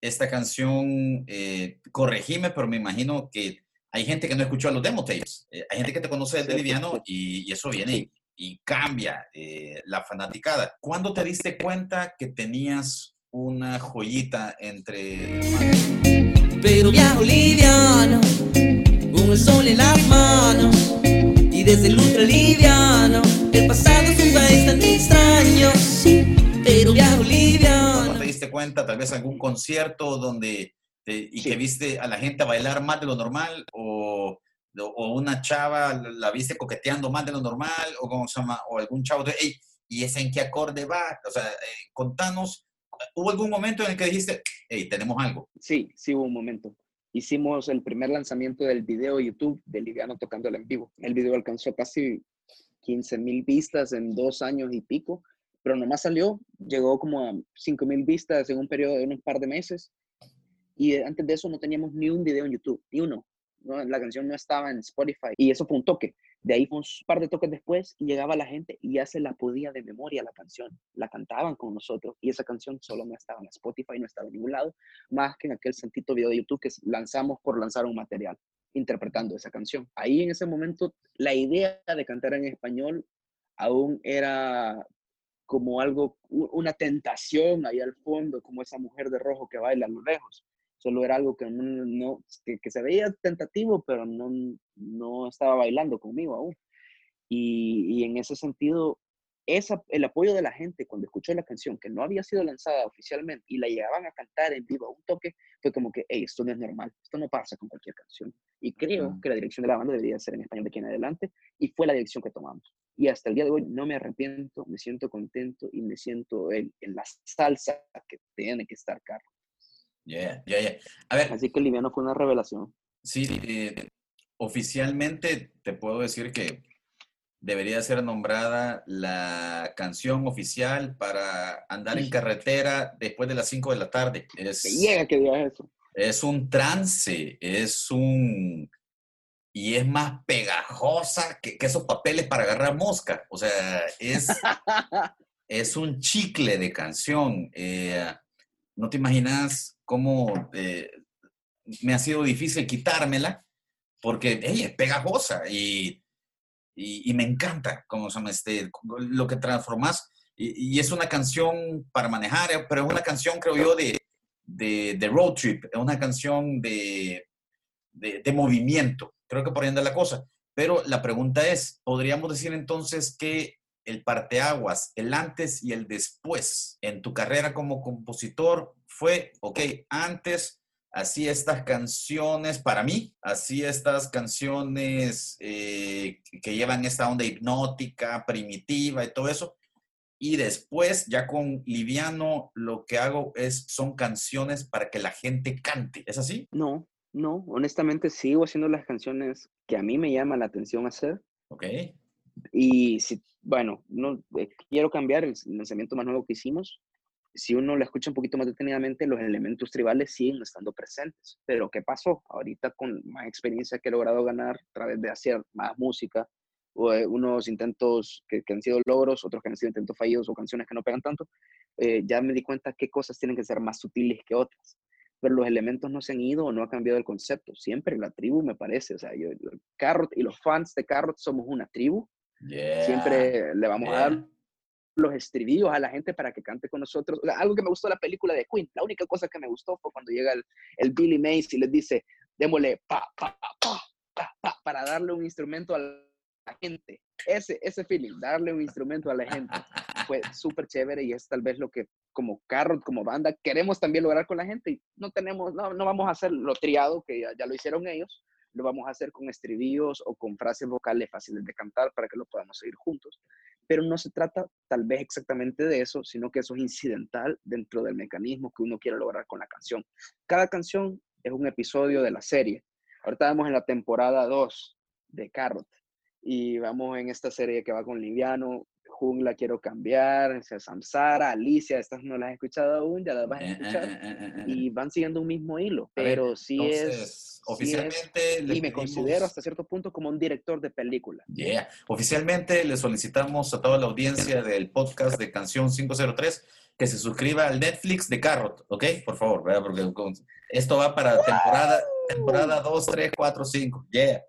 esta canción, eh, corregime, pero me imagino que hay gente que no escuchó los demo tapes, eh, hay gente que te conoce desde Liviano y, y eso viene y, cambia la fanaticada. ¿Cuándo te diste cuenta que tenías una joyita entre Pero viajo liviano, con el sol en las manos, y desde el ultra liviano, el pasado es un país tan extraño, sí, pero viajo liviano. ¿Cuándo te diste cuenta? Tal vez algún concierto donde y que viste a la gente bailar más de lo normal o, o una chava la viste coqueteando más de lo normal o como se llama o algún chavo de hey, y ese en qué acorde va o sea eh, contanos ¿Hubo algún momento en el que dijiste, hey, tenemos algo? Sí, sí hubo un momento. Hicimos el primer lanzamiento del video YouTube de Liviano tocándola en vivo. El video alcanzó casi 15 mil vistas en dos años y pico, pero nomás salió, llegó como a 5 mil vistas en un periodo de un par de meses. Y antes de eso no teníamos ni un video en YouTube, ni uno. La canción no estaba en Spotify. Y eso fue un toque. De ahí un par de toques después llegaba la gente y ya se la podía de memoria la canción. La cantaban con nosotros y esa canción solo no estaba en Spotify, no estaba en ningún lado, más que en aquel sentito video de YouTube que lanzamos por lanzar un material. interpretando esa canción. Ahí en ese momento la idea de cantar en español aún era como algo, una tentación ahí al fondo, como esa mujer de rojo que baila a lo lejos. Solo era algo que, no, que, se veía tentativo, pero no, no estaba bailando conmigo aún. Y, y en ese sentido, esa, el apoyo de la gente cuando escuchó la canción que no había sido lanzada oficialmente y la llegaban a cantar en vivo a un toque, fue como que, hey, esto no es normal, esto no pasa con cualquier canción. Y creo que la dirección de la banda debería ser en español de aquí en adelante y fue la dirección que tomamos. Y hasta el día de hoy no me arrepiento, me siento contento y me siento en, en la salsa que tiene que estar Carlos. Yeah, yeah, yeah. A ver. Así que Liviano fue una revelación. Sí, eh, oficialmente te puedo decir que debería ser nombrada la canción oficial para andar en carretera después de las 5 de la tarde. Es, llega que digas eso. Es un trance, es un... Y es más pegajosa que, esos papeles para agarrar mosca. O sea, es, es un chicle de canción. Eh, no te imaginas cómo eh, me ha sido difícil quitármela porque ella es pegajosa y y, me encanta cómo se este, lo que transformas. Y, es una canción para manejar, eh, pero es una canción, creo yo, de, de, road trip, es una canción de, de, movimiento. Creo que por ahí anda la cosa. Pero la pregunta es, ¿podríamos decir entonces que el parteaguas, el antes y el después en tu carrera como compositor fue, ok, antes así estas canciones, para mí, así estas canciones eh, que llevan esta onda hipnótica, primitiva y todo eso. Y después, ya con Liviano, lo que hago es, son canciones para que la gente cante. ¿Es así? No, no, honestamente sigo haciendo las canciones que a mí me llama la atención hacer. Ok. Y si, bueno, no, eh, quiero cambiar el lanzamiento más nuevo que hicimos si uno lo escucha un poquito más detenidamente, los elementos tribales siguen estando presentes. Pero ¿qué pasó? Ahorita con más experiencia que he logrado ganar a través de hacer más música, o eh, unos intentos que, han sido logros, otros que han sido intentos fallidos o canciones que no pegan tanto, eh, ya me di cuenta qué cosas tienen que ser más sutiles que otras. Pero los elementos no se han ido o no ha cambiado el concepto. Siempre la tribu me parece, o sea, yo, Carrot y los fans de Carrot somos una tribu. Siempre le vamos a dar los estribillos a la gente para que cante con nosotros. algo que me gustó de la película de Queen, la única cosa que me gustó fue cuando llega el, el Billy Mays y les dice, démosle pa, pa, pa, pa, pa, para darle un instrumento a la gente. Ese, ese feeling, darle un instrumento a la gente, fue súper chévere y es tal vez lo que como carro, como banda, queremos también lograr con la gente. Y no tenemos, no, no vamos a hacer lo triado, que ya, ya lo hicieron ellos, lo vamos a hacer con estribillos o con frases vocales fáciles de cantar para que lo podamos seguir juntos pero no se trata tal vez exactamente de eso, sino que eso es incidental dentro del mecanismo que uno quiere lograr con la canción. Cada canción es un episodio de la serie. Ahorita vamos en la temporada 2 de Carrot y vamos en esta serie que va con Liviano, Jungla quiero cambiar, Samsara, Alicia, estas no las he escuchado aún, ya las vas a eh, escuchar. Eh, eh, y van siguiendo un mismo hilo, pero sí es... Oficialmente... y me considero hasta cierto punto como un director de película. Yeah. Oficialmente le solicitamos a toda la audiencia del podcast de Canción 503 que se suscriba al Netflix de Carrot, ¿ok? Por favor, Porque esto va para temporada, temporada 2, 3, 4, 5. Yeah.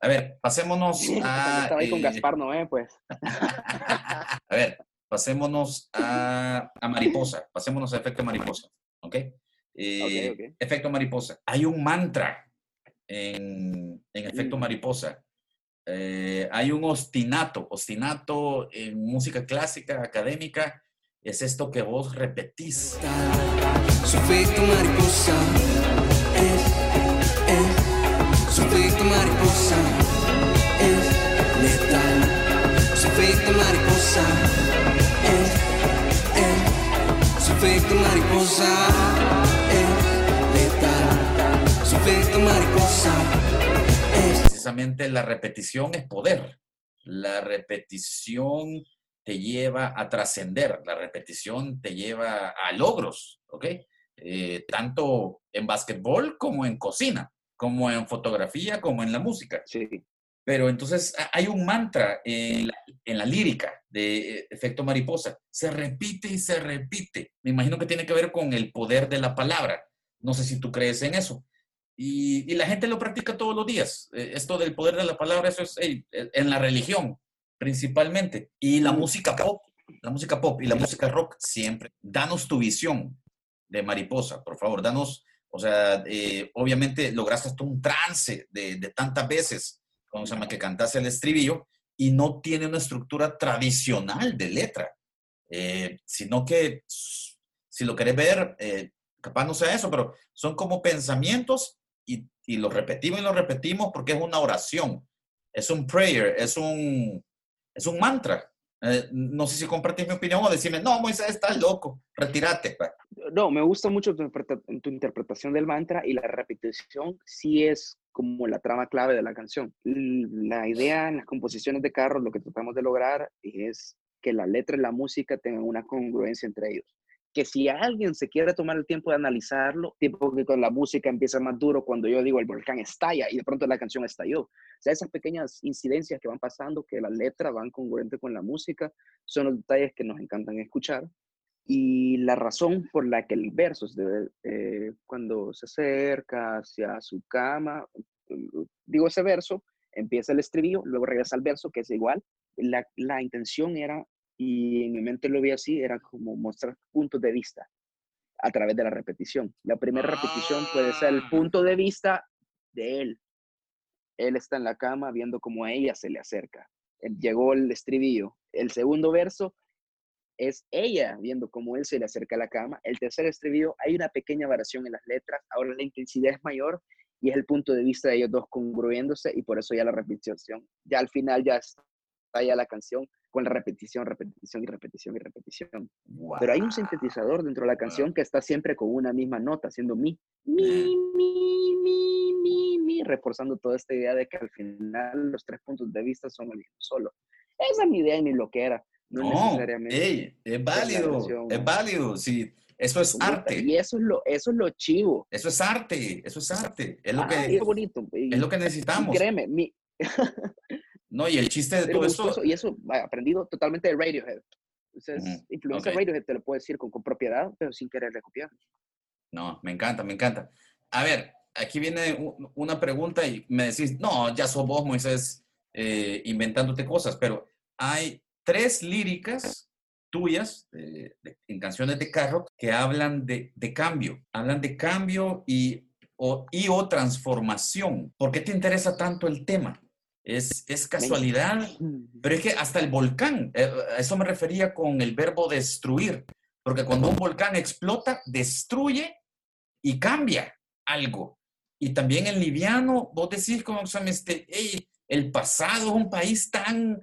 A ver, pasémonos a. Estaba ahí con eh, Gaspar Noé, pues. a ver, pasémonos a, mariposa. Pasémonos a efecto mariposa. ¿Ok? Eh, efecto mariposa. Hay un mantra en, efecto mariposa. Eh, hay un ostinato. Ostinato en música clásica, académica, es esto que vos repetís. Su efecto mariposa su efecto mariposa efecto mariposa es, es. Su efecto mariposa es letal. Su efecto mariposa es. Precisamente la repetición es poder. La repetición te lleva a trascender, la repetición te lleva a logros, ¿ok? Eh, tanto en básquetbol como en cocina como en fotografía, como en la música. Sí. Pero entonces hay un mantra en la, lírica de eh, efecto mariposa. Se repite y se repite. Me imagino que tiene que ver con el poder de la palabra. No sé si tú crees en eso. y, la gente lo practica todos los días. Eh, esto del poder de la palabra, eso es en la religión principalmente. Y la música pop, la música pop y la música rock siempre. Danos tu visión de mariposa, por favor, danos, o sea, eh, obviamente lograste hasta un trance de tantas veces, como se llama, que cantase el estribillo y no tiene una estructura tradicional de letra, eh, sino que si lo querés ver, eh, capaz no sea eso, pero son como pensamientos y, y lo repetimos y lo repetimos porque es una oración, es un prayer, es un, es un mantra. Eh, no sé si compartís mi opinión o decirme, no, Moisés, estás loco, retírate. Pues". No, me gusta mucho tu, interpretación del mantra y la repetición sí es como la trama clave de la canción. La idea en las composiciones de Carlos, lo que tratamos de lograr es que la letra y la música tengan una congruencia entre ellos que si alguien se quiere tomar el tiempo de analizarlo, tipo que con la música empieza más duro cuando yo digo el volcán estalla y de pronto la canción estalló. O sea, esas pequeñas incidencias que van pasando, que la letra van congruente con la música, son los detalles que nos encantan escuchar. Y la razón por la que el verso, eh, cuando se acerca hacia su cama, digo ese verso, empieza el estribillo, luego regresa al verso, que es igual. La, la intención era y en mi mente lo vi así, era como mostrar puntos de vista a través de la repetición. La primera repetición puede ser el ah. punto de vista de él. Él está en la cama viendo cómo a ella se le acerca. Llegó el estribillo. El segundo verso es ella viendo cómo él se le acerca a la cama. El tercer estribillo, hay una pequeña variación en las letras. Ahora la intensidad es mayor y es el punto de vista de ellos dos congruéndose y por eso ya la repetición, ya al final ya ya la canción con la repetición, repetición y repetición y repetición. Pero hay un sintetizador dentro de la canción que está siempre con una misma nota, haciendo mi, mi, mi, mi, mi, mi, reforzando toda esta idea de que al final los tres puntos de vista son el mismo solo. Esa es mi idea y mi lo que era. No, necesariamente. es válido, es válido, sí. Eso es arte. Y eso es lo, eso es lo chivo. Eso es arte, eso es arte. Es lo ah, que, es bonito. es lo que necesitamos. créeme, mi, No, y el chiste de todo esto... Y eso aprendido totalmente de Radiohead. Entonces, influencia Radiohead te lo puedo decir con, con propiedad, pero sin querer copiar. No, me encanta, me encanta. A ver, aquí viene una pregunta y me decís, no, ya sos vos, Moisés, eh, inventándote cosas, pero hay tres líricas tuyas en canciones de carro que hablan de, de, cambio, hablan de cambio y o, y o transformación. ¿Por qué te interesa tanto el tema? Es, casualidad, pero es que hasta el volcán, eh, a eso me refería con el verbo destruir, porque cuando un volcán explota, destruye y cambia algo. Y también el liviano, vos decís como, este, el pasado es un país tan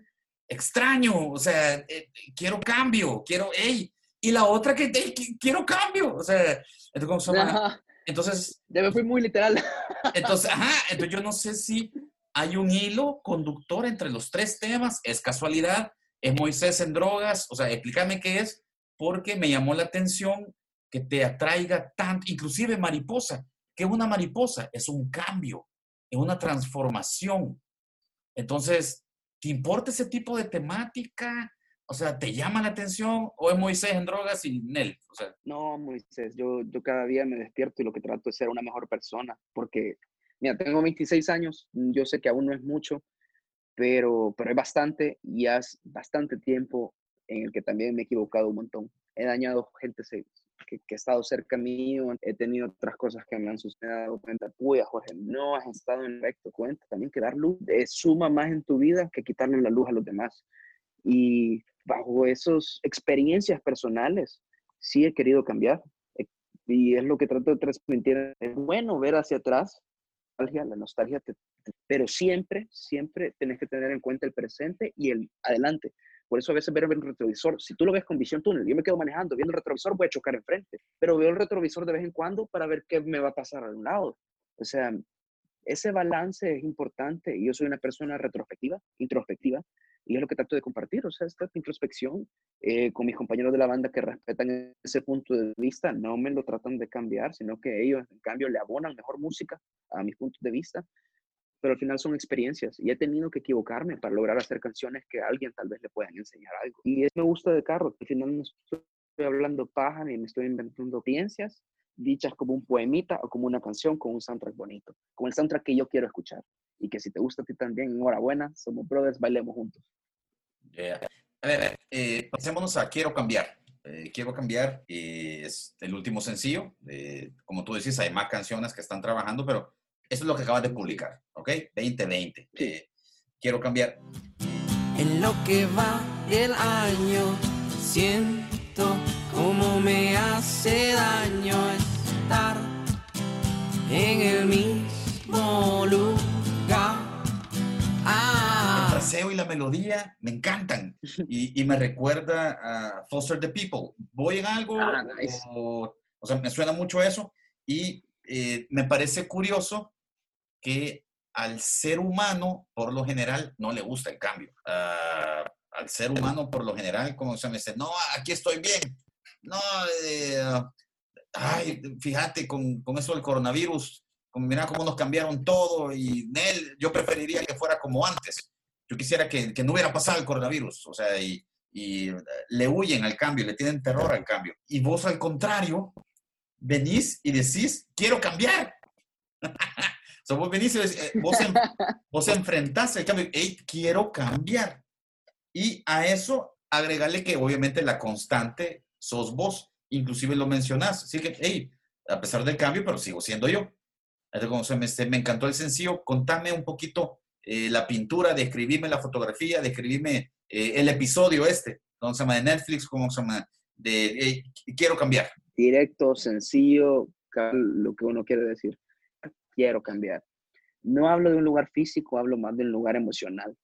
extraño, o sea, eh, quiero cambio, quiero, hey, y la otra que, quiero cambio, o sea, entonces, ya me fui muy literal. Entonces, ajá, entonces yo no sé si hay un hilo conductor entre los tres temas. ¿Es casualidad? ¿Es Moisés en drogas? O sea, explícame qué es, porque me llamó la atención que te atraiga tanto, inclusive mariposa. ¿Qué es una mariposa? Es un cambio, es una transformación. Entonces, ¿te importa ese tipo de temática? O sea, ¿te llama la atención o es Moisés en drogas y Nel? No, Moisés, yo, yo cada día me despierto y lo que trato es ser una mejor persona, porque Mira, tengo 26 años, yo sé que aún no es mucho, pero, pero es bastante y hace bastante tiempo en el que también me he equivocado un montón. He dañado gente que, que ha estado cerca mío, he tenido otras cosas que me han sucedido. Cuenta, tuya, Jorge, no has estado en recto. Cuenta también que dar luz suma más en tu vida que quitarle la luz a los demás. Y bajo esas experiencias personales, sí he querido cambiar. Eh, y es lo que trato de transmitir. Es bueno ver hacia atrás la nostalgia, pero siempre, siempre tenés que tener en cuenta el presente y el adelante. Por eso a veces ver el retrovisor, si tú lo ves con visión túnel, yo me quedo manejando, viendo el retrovisor, voy a chocar enfrente, pero veo el retrovisor de vez en cuando para ver qué me va a pasar a un lado. O sea, ese balance es importante y yo soy una persona retrospectiva, introspectiva, y es lo que trato de compartir, o sea, esta introspección eh, con mis compañeros de la banda que respetan ese punto de vista, no me lo tratan de cambiar, sino que ellos en cambio le abonan mejor música a mis puntos de vista, pero al final son experiencias y he tenido que equivocarme para lograr hacer canciones que a alguien tal vez le puedan enseñar algo. Y eso me gusta de Carlos, al final no estoy hablando paja ni me estoy inventando ciencias, dichas como un poemita o como una canción con un soundtrack bonito, con el soundtrack que yo quiero escuchar. Y que si te gusta a ti también, enhorabuena, somos brothers, bailemos juntos. A ver, eh, pasémonos a Quiero Cambiar. Eh, Quiero Cambiar es el último sencillo. como tú decís, hay más canciones que están trabajando, pero eso es lo que acabas de publicar, ¿ok? 2020. Eh, quiero Cambiar. En lo que va del año, siento como me hace daño en el mismo lugar. Ah. El fraseo y la melodía me encantan y, me recuerda a Foster the People. ¿Voy en algo? Ah, o, sea, me suena mucho eso y eh, me parece curioso que al ser humano, por lo general, no le gusta el cambio. Ah, al ser humano, por lo general, como se me dice, no, aquí estoy bien, no, eh, ay, fíjate con, con, eso del coronavirus, mira cómo nos cambiaron todo y él, yo preferiría que fuera como antes. Yo quisiera que, que no hubiera pasado el coronavirus, o sea, y, le huyen al cambio, le tienen terror al cambio. Y vos al contrario, venís y decís, quiero cambiar. o sea, vos venís y decís, eh, vos, vos enfrentás el cambio, hey, quiero cambiar. Y a eso agregarle que obviamente la constante sos vos. Inclusive lo mencionás. Así que, hey, a pesar del cambio, pero sigo siendo yo. Me, encantó el sencillo. Contame un poquito eh, la pintura, describirme la fotografía, describirme eh, el episodio este. ¿Cómo se llama? De Netflix, ¿cómo se llama? De Quiero cambiar. Directo, sencillo, lo que uno quiere decir. Quiero cambiar. No hablo de un lugar físico, hablo más de un lugar emocional.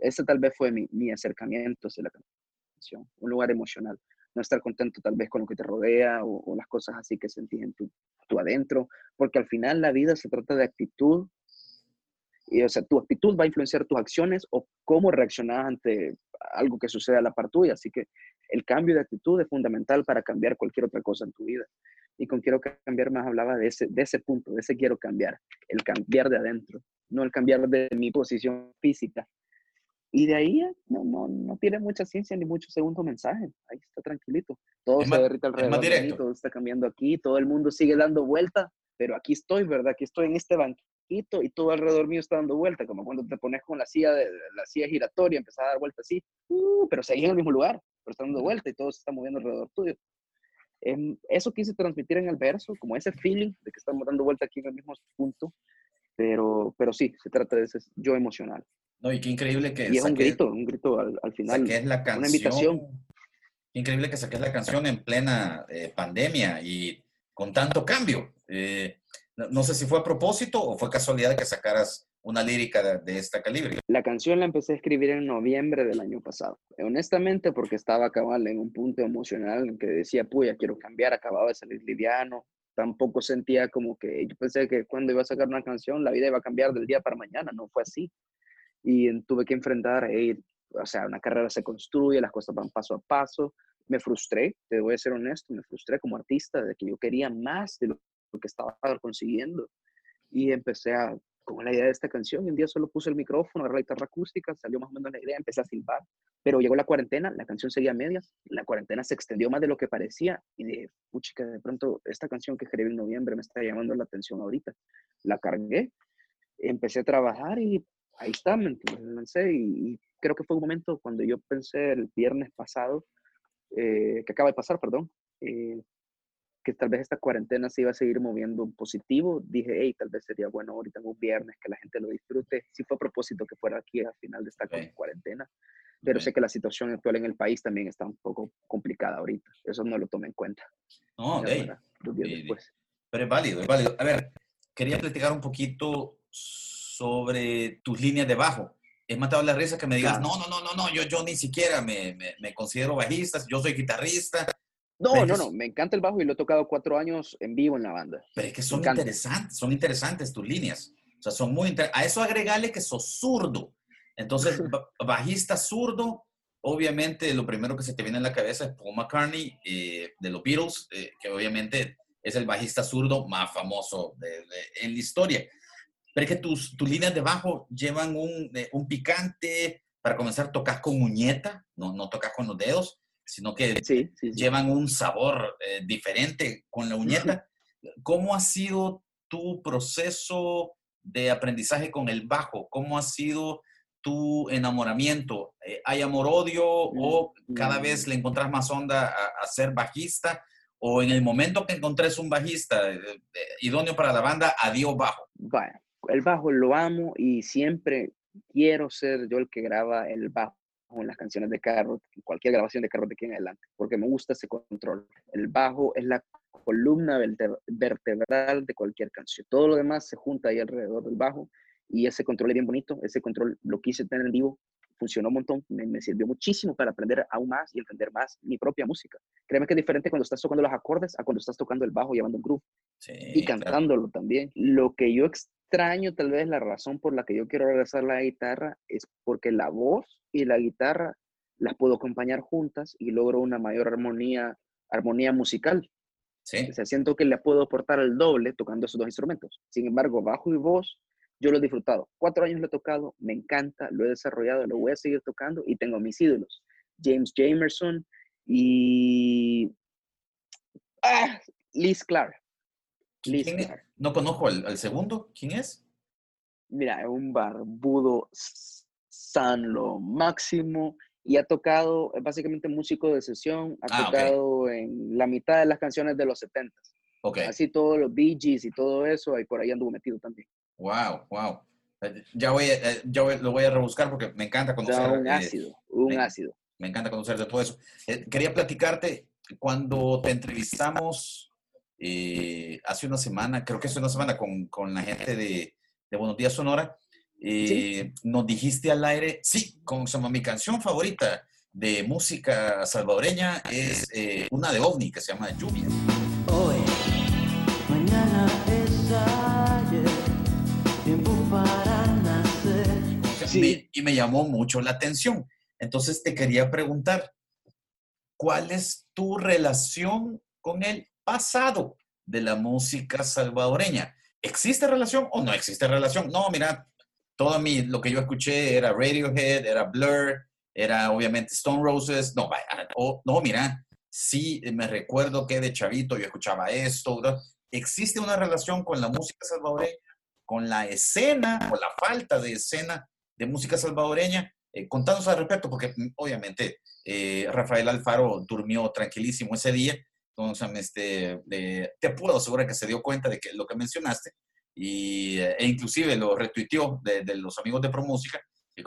Ese tal vez fue mi, mi acercamiento hacia la canción, un lugar emocional no estar contento tal vez con lo que te rodea o, las cosas así que sentís en tu, tu, adentro, porque al final la vida se trata de actitud, y o sea, tu actitud va a influenciar tus acciones o cómo reaccionas ante algo que sucede a la par tuya, así que el cambio de actitud es fundamental para cambiar cualquier otra cosa en tu vida. Y con quiero cambiar más hablaba de ese, de ese punto, de ese quiero cambiar, el cambiar de adentro, no el cambiar de mi posición física, y de ahí no, no, no, tiene mucha ciencia ni mucho segundo mensaje. Ahí está tranquilito. Todo se derrita alrededor de mí, todo está cambiando aquí, todo el mundo sigue dando vuelta, pero aquí estoy, ¿verdad? Aquí estoy en este banquito y todo alrededor mío está dando vuelta, como cuando te pones con la silla, de, la silla giratoria, empiezas a dar vuelta así, uh, pero seguís en el mismo lugar, pero está dando vuelta y todo se está moviendo alrededor tuyo. Em, eso quise transmitir en el verso, como ese feeling de que estamos dando vuelta aquí en el mismo punto, pero, pero sí, se trata de ese yo emocional. No, y qué increíble que... Y es un grito, un grito al, al final. es la canción, una invitación. increíble que saques la canción en plena eh, pandemia y con tanto cambio. Eh, no, sé si fue a propósito o fue casualidad que sacaras una lírica de, esta calibre. La canción la empecé a escribir en noviembre del año pasado. Honestamente, porque estaba cabal en un punto emocional en que decía, puya, quiero cambiar, acababa de salir liviano. Tampoco sentía como que yo pensé que cuando iba a sacar una canción la vida iba a cambiar del día para mañana. No fue así y tuve que enfrentar, o sea, una carrera se construye, las cosas van paso a paso. Me frustré, te voy a ser honesto, me frustré como artista de que yo quería más de lo, que estaba consiguiendo. Y empecé a, con la idea de esta canción, y un día solo puse el micrófono, agarré la guitarra acústica, salió más o menos la idea, empecé a silbar. Pero llegó la cuarentena, la canción seguía a medias, la cuarentena se extendió más de lo que parecía, y de, puchica, de pronto esta canción que escribí en noviembre me está llamando la atención ahorita. La cargué, empecé a trabajar y ahí está, me lancé y, creo que fue un momento cuando yo pensé el viernes pasado, eh, que acaba de pasar, perdón, eh, que tal vez esta cuarentena se iba a seguir moviendo positivo. Dije, hey, tal vez sería bueno ahorita en un viernes que la gente lo disfrute. Sí fue a propósito que fuera aquí al final de esta cuarentena, pero sé que la situación actual en el país también está un poco complicada ahorita. Eso no lo tomé en cuenta. No, hey, Pero es válido, es válido. A ver, quería platicar un poquito sobre tus líneas de bajo. Es matado la risa que me digas, no, no, no, no, no, yo, yo ni siquiera me, me, considero bajista, yo soy guitarrista. No, no, no, me encanta el bajo y lo he tocado cuatro años en vivo en la banda. Pero es que son interesantes, son interesantes tus líneas. O sea, son muy interesantes. A eso agregarle que sos zurdo. Entonces, bajista zurdo, obviamente lo primero que se te viene en la cabeza es Paul McCartney eh, de los Beatles, eh, que obviamente es el bajista zurdo más famoso de, en la historia. Pero es que tus, tus líneas de bajo llevan un, eh, un picante. Para comenzar, tocas con muñeta, no, no tocas con los dedos, sino que llevan un sabor eh, diferente con la uñeta. ¿cómo ha sido tu proceso de aprendizaje con el bajo? ¿Cómo ha sido tu enamoramiento? Eh, ¿Hay amor-odio o cada vez le encontrás más onda a, ser bajista? ¿O en el momento que encontres un bajista eh, eh, idóneo para la banda, adiós bajo? Bueno, el bajo lo amo y siempre quiero ser yo el que graba el bajo en las canciones de Carrot, cualquier grabación de Carrot de aquí en adelante, porque me gusta ese control. El bajo es la columna vertebral de cualquier canción. Todo lo demás se junta ahí alrededor del bajo y ese control es bien bonito. Ese control lo quise tener en vivo, funcionó un montón, me, sirvió muchísimo para aprender aún más y entender más mi propia música. Créeme que es diferente cuando estás tocando los acordes a cuando estás tocando el bajo llevando un groove y cantándolo también. Lo que yo extraño, tal vez la razón por la que yo quiero regresar la guitarra es porque la voz y la guitarra las puedo acompañar juntas y logro una mayor armonía, armonía musical. Sí. O sea, siento que le puedo aportar el doble tocando esos dos instrumentos. Sin embargo, bajo y voz, yo lo he disfrutado. Cuatro años lo he tocado, me encanta, lo he desarrollado, lo voy a seguir tocando y tengo mis ídolos. James Jamerson y... Ah, Liz Clark. Liz Clark. No conozco al, segundo. ¿Quién es? Mira, un barbudo san lo máximo y ha tocado, es básicamente músico de sesión, ha ah, tocado en la mitad de las canciones de los 70. Okay. Así todos los Bee Gees y todo eso, y por ahí anduvo metido también. Wow, wow. Eh, ya voy, eh, ya lo voy a rebuscar porque me encanta conocer. un eh, ácido, un ácido. Me encanta conocer de todo eso. quería platicarte cuando te entrevistamos hace una semana, creo que hace una semana con, con la gente de, de Buenos Días Sonora eh, nos dijiste al aire, sí, con mi canción favorita de música salvadoreña es eh, una de OVNI que se llama Lluvia. Hoy, mañana es ayer, tiempo para nacer. y me llamó mucho la atención. Entonces te quería preguntar, ¿cuál es tu relación con el pasado de la música salvadoreña? ¿Existe relación o no existe relación? No, mira, todo mi, lo que yo escuché era Radiohead, era Blur, era obviamente Stone Roses. No, no, mira, sí me recuerdo que de chavito yo escuchaba esto. ¿Existe una relación con la música salvadoreña, con la escena o la falta de escena de música salvadoreña? Eh, contanos al respecto, porque mm, obviamente eh, Rafael Alfaro durmió tranquilísimo ese día. Entonces, este, te puedo asegurar que se dio cuenta de que lo que mencionaste, y, eh, e inclusive lo retuiteó de, los amigos de ProMúsica, que,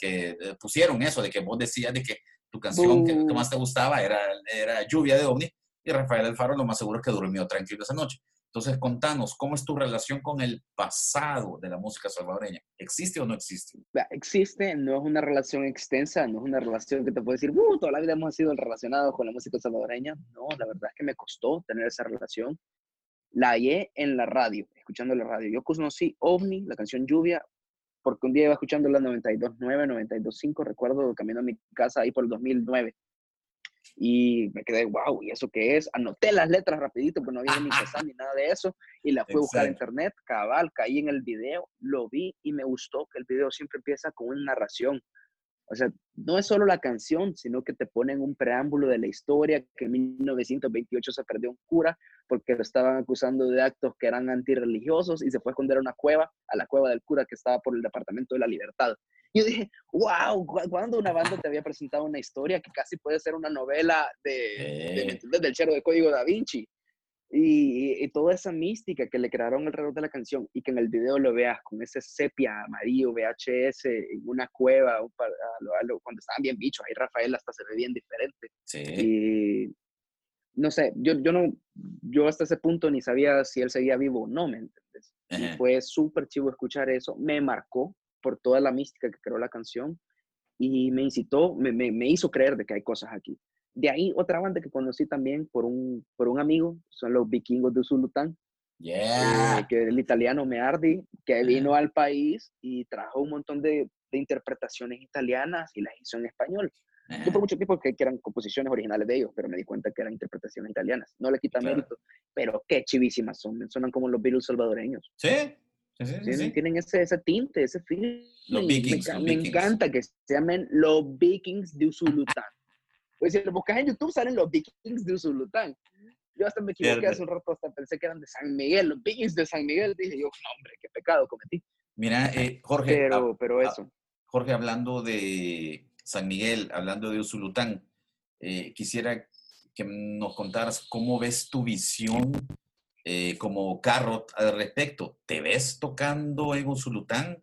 que eh, pusieron eso, de que vos decías de que tu canción que, más te gustaba era, era Lluvia de OVNI, y Rafael Alfaro lo más seguro es que durmió tranquilo esa noche. Entonces, contanos, ¿cómo es tu relación con el pasado de la música salvadoreña? ¿Existe o no existe? Existe, no es una relación extensa, no es una relación que te puede decir, uh, toda la vida hemos sido relacionados con la música salvadoreña. No, la verdad es que me costó tener esa relación la hallé en la radio, escuchando la radio. Yo conocí OVNI, la canción Lluvia, porque un día iba escuchando la 92.9, 92.5, recuerdo camino a mi casa ahí por el 2009. Y me quedé, wow, ¿y eso qué es? Anoté las letras rapidito, porque no había ni pesar ni nada de eso. Y la fui a buscar en internet, cabal, caí en el video, lo vi y me gustó que el video siempre empieza con una narración. O sea, no es solo la canción, sino que te ponen un preámbulo de la historia, que en 1928 se perdió un cura porque lo estaban acusando de actos que eran antirreligiosos y se fue a esconder a una cueva, a la cueva del cura que estaba por el Departamento de la Libertad. Yo dije, wow, ¿cuándo una banda te había presentado una historia que casi puede ser una novela de, del Chero de Código da Vinci? Y, toda esa mística que le crearon alrededor de la canción y que en el video lo veas con ese sepia amarillo VHS en una cueva cuando estaban bien bichos, ahí Rafael hasta se ve bien diferente. Sí. Y no sé, yo, yo no, yo hasta ese punto ni sabía si él seguía vivo o no, ¿me entiendes? Y fue súper chivo escuchar eso, me marcó por toda la mística que creó la canción y me incitó, me, me, me hizo creer de que hay cosas aquí. De ahí otra banda que conocí también por un, por un amigo, son los vikingos de Zulután. Yeah. Eh, que el italiano Meardi, que vino al país y trajo un montón de, de, interpretaciones italianas y las hizo en español. Yo por mucho tiempo que, que, eran composiciones originales de ellos, pero me di cuenta que eran interpretaciones italianas. No le quita mérito, pero qué chivísimas son. Suenan como los Beatles salvadoreños. Sí. Sí, sí, Tienen ese, ese tinte, ese feeling. Los vikings, me, me encanta que se llamen los vikings de Usulután. Pues si lo buscas en YouTube salen los vikings de Usulután. Yo hasta me equivoqué hace un rato, hasta pensé que eran de San Miguel, los Biggies de San Miguel. Dije yo, no, hombre, qué pecado cometí. Mira, eh, Jorge, Pero, pero eso. Jorge, hablando de San Miguel, hablando de Usulután, eh, quisiera que nos contaras cómo ves tu visión eh, como Carrot al respecto. ¿Te ves tocando en Usulután?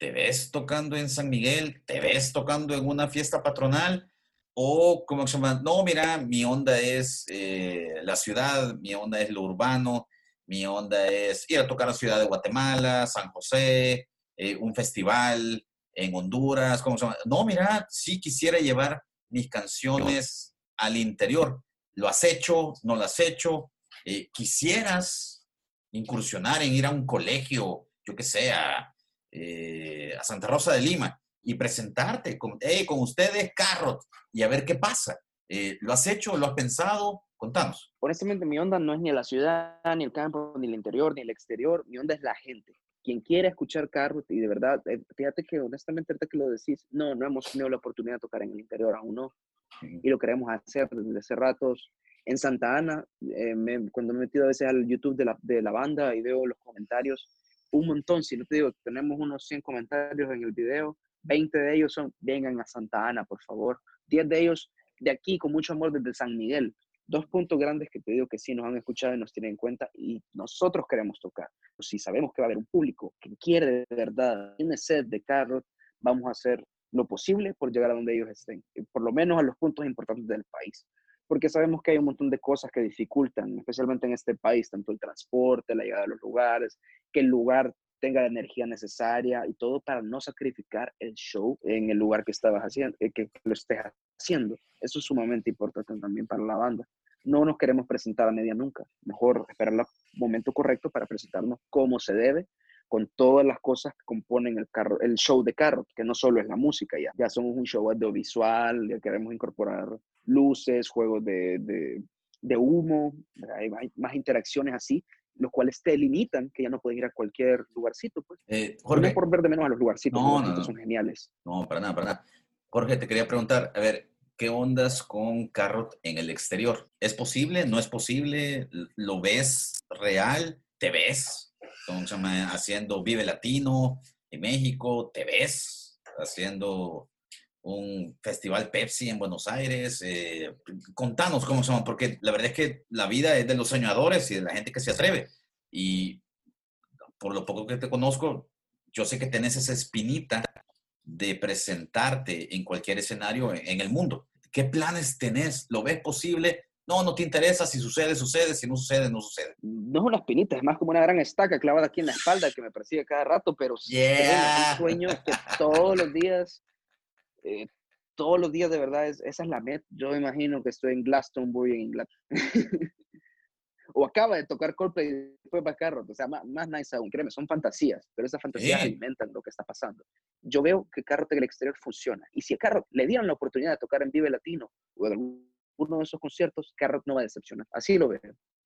¿Te ves tocando en San Miguel? ¿Te ves tocando en una fiesta patronal? O, como se llama? No, mira, mi onda es eh, la ciudad, mi onda es lo urbano, mi onda es ir a tocar a la ciudad de Guatemala, San José, eh, un festival en Honduras, ¿cómo se llama? No, mira, sí quisiera llevar mis canciones al interior. ¿Lo has hecho? ¿No lo has hecho? Eh, ¿Quisieras incursionar en ir a un colegio, yo que sé, a, eh, a Santa Rosa de Lima y presentarte con, "Hey, con ustedes, Carrot, y a ver qué pasa? Eh, ¿Lo has hecho? ¿Lo has pensado? Contanos. Honestamente, mi onda no es ni la ciudad, ni el campo, ni el interior, ni el exterior. Mi onda es la gente. Quien quiera escuchar Carrot, y de verdad, eh, fíjate que honestamente, ahorita que lo decís, no, no hemos tenido la oportunidad de tocar en el interior aún no. y lo queremos hacer desde hace ratos. En Santa Ana, eh, cuando me he metido a veces al YouTube de la, de la banda y veo los comentarios, un montón, si no te digo, tenemos unos 100 comentarios en el video, 20 de ellos son, vengan a Santa Ana, por favor. 10 de ellos de aquí, con mucho amor, desde San Miguel. Dos puntos grandes que te digo que sí nos han escuchado y nos tienen en cuenta y nosotros queremos tocar. Pues si sabemos que va a haber un público que quiere de verdad, tiene sed de Carrot, vamos a hacer lo posible por llegar a donde ellos estén, por lo menos a los puntos importantes del país. Porque sabemos que hay un montón de cosas que dificultan, especialmente en este país, tanto el transporte, la llegada a los lugares, que el lugar tenga la energía necesaria y todo para no sacrificar el show en el lugar que estabas haciendo, eh, que lo estés haciendo. Eso es sumamente importante también para la banda. No nos queremos presentar a media nunca. Mejor esperar el momento correcto para presentarnos como se debe con todas las cosas que componen el, carro, el show de Carrot, que no solo es la música ya, ya somos un show audiovisual, ya queremos incorporar luces, juegos de, de, de humo, hay, más interacciones así, los cuales te limitan, que ya no puedes ir a cualquier lugarcito, pues. Eh, Jorge, no por ver de menos a los lugarcitos, no, los no, lugarcitos no. son geniales. No, para nada, para nada. Jorge, te quería preguntar, a ver, ¿qué ondas con Carrot en el exterior? ¿Es posible? ¿No es posible? ¿Lo ves real? ¿Te ves? ¿Cómo se llama? Haciendo Vive Latino en México, ¿te ves? Haciendo un festival Pepsi en Buenos Aires. Eh, contanos cómo son, porque la verdad es que la vida es de los soñadores y de la gente que se atreve. Y por lo poco que te conozco, yo sé que tenés esa espinita de presentarte en cualquier escenario en, en el mundo. ¿Qué planes tenés? ¿Lo ves posible? No, no te interesa. Si sucede, sucede. Si no sucede, no sucede. No es una espinita, es más como una gran estaca clavada aquí en la espalda que me persigue cada rato, pero Yeah. es un sueño que todos los días, eh, todos los días de verdad, es, esa es la meta. Yo me imagino que estoy en Glastonbury, en Inglaterra. o acaba de tocar Coldplay y después va Carrot. O sea, más, más nice aún, créeme, son fantasías, pero esas fantasías Sí. alimentan lo que está pasando. Yo veo que Carrot en el exterior funciona. Y si a Carrot le dieran la oportunidad de tocar en Vive Latino o en alguno de esos conciertos, Carrot no va a decepcionar. Así lo veo.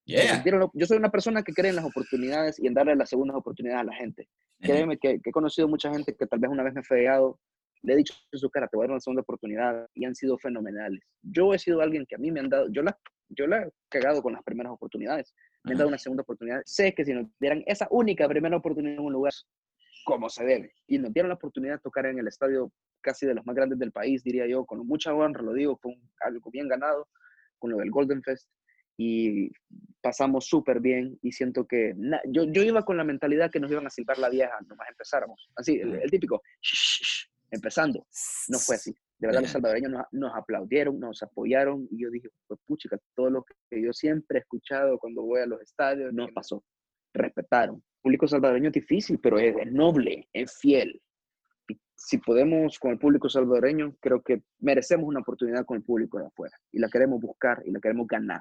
Yeah. Dieron Yo soy una persona que cree en las oportunidades y en darle las segundas oportunidades a la gente. Créeme que, que he conocido mucha gente que tal vez una vez me he fallado, le he dicho en su cara, te voy a dar una segunda oportunidad y han sido fenomenales. Yo he sido alguien que a mí me han dado, yo la, yo la he cagado con las primeras oportunidades, me han Ajá. dado una segunda oportunidad. Sé que si nos dieran esa única primera oportunidad en un lugar, como se debe, y nos dieron la oportunidad de tocar en el estadio casi de los más grandes del país, diría yo, con mucha honra, lo digo, fue un- algo bien ganado, con lo del Golden Fest, y pasamos súper bien y siento que na- yo, yo iba con la mentalidad que nos iban a silbar la vieja, nomás empezáramos. Así, el, el típico, "Shh, shh, shh", empezando. No fue así. De verdad, los salvadoreños nos, nos aplaudieron, nos apoyaron y yo dije, pues puchica, todo lo que yo siempre he escuchado cuando voy a los estadios, no pasó. Respetaron. El público salvadoreño es difícil, pero es, es noble, es fiel. Y si podemos con el público salvadoreño, creo que merecemos una oportunidad con el público de afuera y la queremos buscar y la queremos ganar.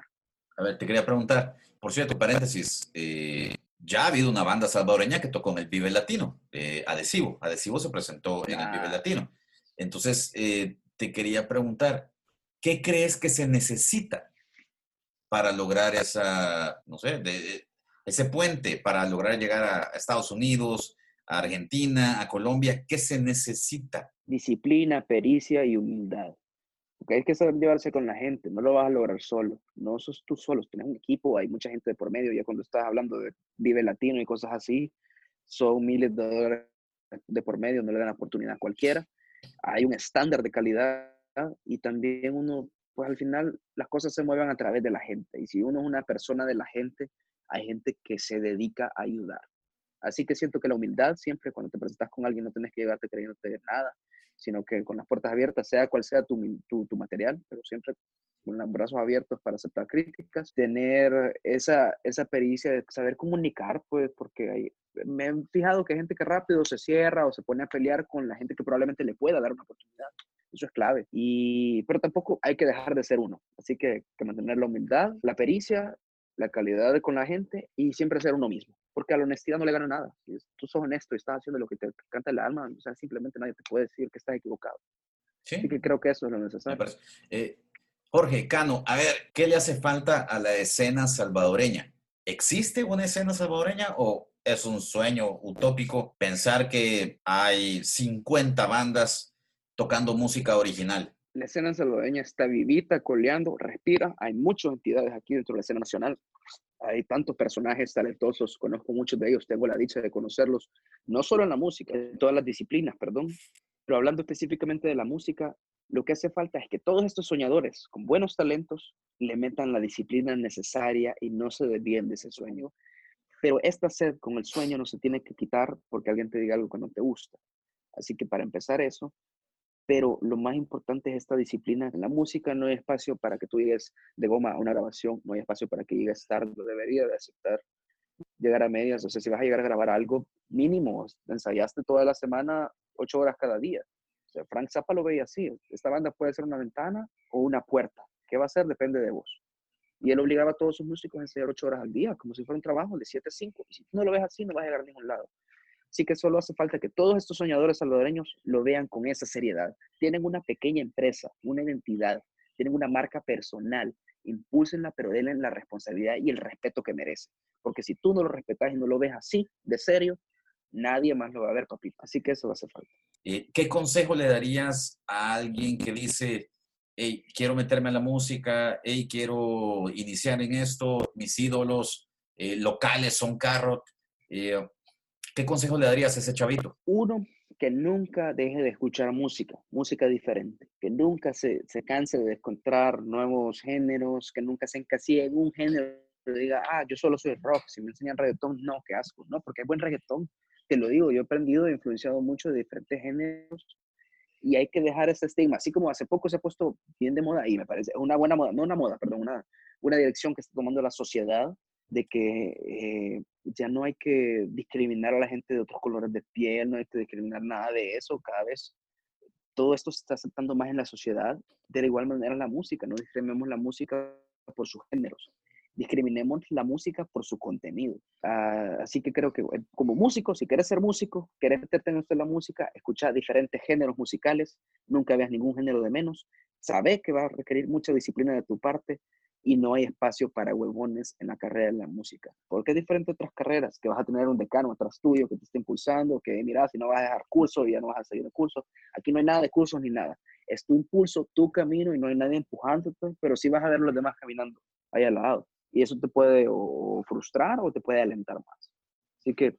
A ver, te quería preguntar, por cierto, paréntesis, eh, ya ha habido una banda salvadoreña que tocó en el Vive Latino, eh, Adhesivo. Adhesivo se presentó en el Vive Ah. Latino. Entonces, eh, te quería preguntar, ¿qué crees que se necesita para lograr esa, no sé, de- ese puente, para lograr llegar a Estados Unidos, a Argentina, a Colombia? ¿Qué se necesita? Disciplina, pericia y humildad. Porque hay que saber llevarse con la gente, no lo vas a lograr solo, no sos tú solo, tienes un equipo, hay mucha gente de por medio, ya cuando estás hablando de Vive Latino y cosas así, son miles de dólares de por medio, no le dan oportunidad a cualquiera, hay un estándar de calidad y también uno, pues al final las cosas se mueven a través de la gente y si uno es una persona de la gente, hay gente que se dedica a ayudar. Así que siento que la humildad siempre cuando te presentas con alguien no tienes que llevarte creyéndote nada, sino que con las puertas abiertas, sea cual sea tu, tu, material, pero siempre con los brazos abiertos para aceptar críticas, tener esa, esa pericia de saber comunicar, pues, porque me he fijado que hay gente que rápido se cierra o se pone a pelear con la gente que probablemente le pueda dar una oportunidad. Eso es clave. Y, pero tampoco hay que dejar de ser uno. Así que, que mantener la humildad, la pericia, la calidad con la gente y siempre ser uno mismo porque a la honestidad no le gana nada. Si tú sos honesto y estás haciendo lo que te canta el alma, o sea, simplemente nadie te puede decir que estás equivocado. Sí. Así que creo que eso es lo necesario. Eh, Jorge Cano, a ver, ¿qué le hace falta a la escena salvadoreña? ¿Existe una escena salvadoreña o es un sueño utópico pensar que hay 50 bandas tocando música original? La escena salvadoreña está vivita, coleando, respira. Hay muchas entidades aquí dentro de la escena nacional hay tantos personajes talentosos, conozco muchos de ellos, tengo la dicha de conocerlos, no solo en la música, en todas las disciplinas, perdón, pero hablando específicamente de la música, lo que hace falta es que todos estos soñadores con buenos talentos le metan la disciplina necesaria y no se desvíen de ese sueño. Pero esta sed con el sueño no se tiene que quitar porque alguien te diga algo que no te gusta. Así que para empezar eso, pero lo más importante es esta disciplina. En la música no hay espacio para que tú llegues de goma a una grabación, no hay espacio para que llegues tarde, debería de aceptar llegar a medias, o sea, si vas a llegar a grabar algo mínimo, ensayaste toda la semana, ocho horas cada día. O sea, Frank Zappa lo veía así, esta banda puede ser una ventana o una puerta, ¿qué va a ser? Depende de vos. Y él obligaba a todos sus músicos a ensayar ocho horas al día, como si fuera un trabajo de siete a cinco. Y si tú no lo ves así, no vas a llegar a ningún lado. Así que solo hace falta que todos estos soñadores salvadoreños lo vean con esa seriedad. Tienen una pequeña empresa, una identidad, tienen una marca personal. Impúlsenla, pero denle la responsabilidad y el respeto que merece. Porque si tú no lo respetas y no lo ves así, de serio, nadie más lo va a ver, papi. Así que eso hace falta. Eh, ¿Qué consejo le darías a alguien que dice, hey, quiero meterme en la música, hey, quiero iniciar en esto, mis ídolos eh, locales son Carrot? Eh, ¿Qué consejo le darías a ese chavito? Uno, que nunca deje de escuchar música, música diferente, que nunca se, se canse de encontrar nuevos géneros, que nunca se encasille en un género, que diga, ah, yo solo soy rock, si me enseñan reggaetón, no, qué asco, no, porque hay buen reggaetón, te lo digo, yo he aprendido, he influenciado mucho de diferentes géneros y hay que dejar ese estigma, así como hace poco se ha puesto bien de moda y me parece una buena moda, no una moda, perdón, una, una dirección que está tomando la sociedad de que eh, ya no hay que discriminar a la gente de otros colores de piel, no hay que discriminar nada de eso, cada vez todo esto se está aceptando más en la sociedad, de la igual manera la música, no discriminemos la música por sus géneros, discriminemos la música por su contenido. Ah, así que creo que como músico, si quieres ser músico, quieres meterte en esto la música, escucha diferentes géneros musicales, nunca veas ningún género de menos, sabes que va a requerir mucha disciplina de tu parte, y no hay espacio para huevones en la carrera de la música. Porque es diferente a otras carreras, que vas a tener un decano atrás tuyo que te esté impulsando, que mira, si no vas a dejar curso y ya no vas a seguir el curso. Aquí no hay nada de cursos ni nada. Es tu impulso, tu camino y no hay nadie empujándote, pero sí vas a ver los demás caminando ahí al lado. Y eso te puede o frustrar o te puede alentar más. Así que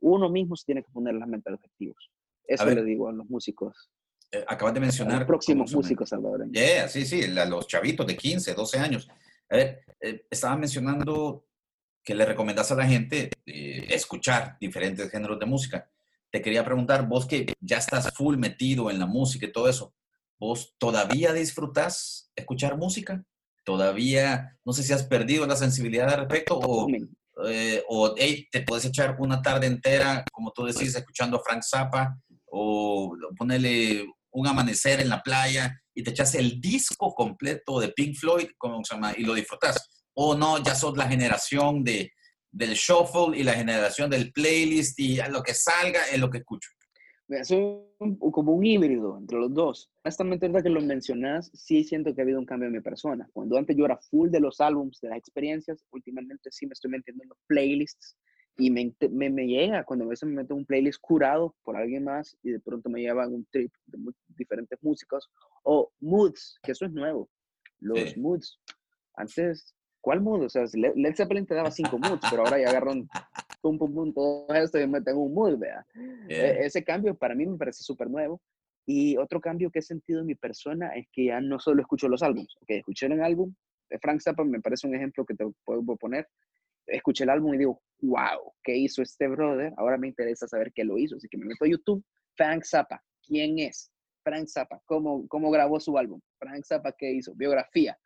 uno mismo se tiene que poner las mente objetivos. Eso le digo a los músicos eh, acabas de mencionar. Los próximos músicos salvadoreños. Yeah, sí, sí, los chavitos de 15, 12 años. A ver, eh, estaba mencionando que le recomendás a la gente eh, escuchar diferentes géneros de música. Te quería preguntar, vos que ya estás full metido en la música y todo eso, ¿vos todavía disfrutás escuchar música? ¿Todavía, no sé si has perdido la sensibilidad al respecto o, eh, o hey, te puedes echar una tarde entera, como tú decís, escuchando a Frank Zappa o ponerle un amanecer en la playa y te echas el disco completo de Pink Floyd, como se llama, y lo disfrutas. O no, ya sos la generación de, del shuffle y la generación del playlist y lo que salga es lo que escucho. Es como un híbrido entre los dos. Honestamente, ahorita que lo mencionas, sí siento que ha habido un cambio en mi persona. Cuando antes yo era full de los álbums, de las experiencias, últimamente sí me estoy metiendo en los playlists y me, me, me, llega cuando a veces me meto un playlist curado por alguien más y de pronto me llevan un trip de diferentes músicos o moods, que eso es nuevo. Los moods. Antes, ¿cuál mood? O sea, Led Zeppelin te daba cinco moods, pero ahora ya agarran pum, pum, pum, todo esto y me tengo un mood, vea. E, ese cambio para mí me parece súper nuevo. Y otro cambio que he sentido en mi persona es que ya no solo escucho los álbumes. Ok, escuché un álbum de Frank Zappa, me parece un ejemplo que te puedo poner. Escuché el álbum y digo, wow, ¿qué hizo este brother? Ahora me interesa saber qué lo hizo. Así que me meto a YouTube, Frank Zappa, ¿quién es? Frank Zappa, ¿cómo, cómo grabó su álbum? Frank Zappa, ¿qué hizo? Biografía.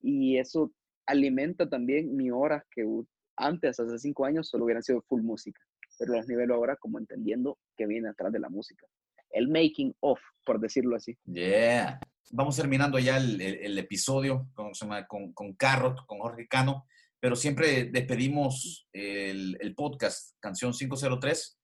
Y eso alimenta también mi hora que antes, hace cinco años, solo hubieran sido full música, pero los nivelo ahora como entendiendo que viene atrás de la música. El making of, por decirlo así. Yeah. Vamos terminando ya el, el, episodio con, con, con Carrot, con Jorge Cano, pero siempre despedimos el, el podcast Canción 503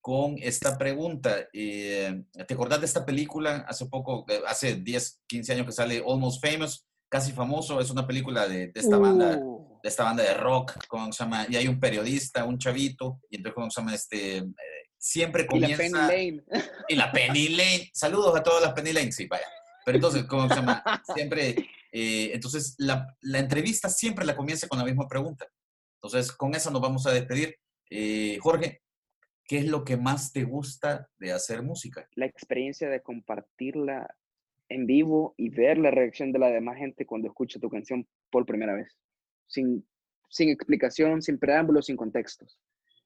con esta pregunta. Eh, ¿Te acordás de esta película hace poco, eh, hace 10, 15 años que sale Almost Famous? Casi famoso, es una película de, de esta banda uh esta banda de rock, ¿cómo se llama? Y hay un periodista, un chavito, y entonces, ¿cómo se llama? Este, eh, siempre comienza... Y la Penny Lane. Y la Penny Lane. Saludos a todas las Penny Lane, sí, vaya. Pero entonces, ¿cómo se llama? Siempre, eh, entonces, la, entrevista siempre la comienza con la misma pregunta. Entonces, con esa nos vamos a despedir. Eh, Jorge, ¿qué es lo que más te gusta de hacer música? La experiencia de compartirla en vivo y ver la reacción de la demás gente cuando escucha tu canción por primera vez sin, sin explicación, sin preámbulos, sin contextos.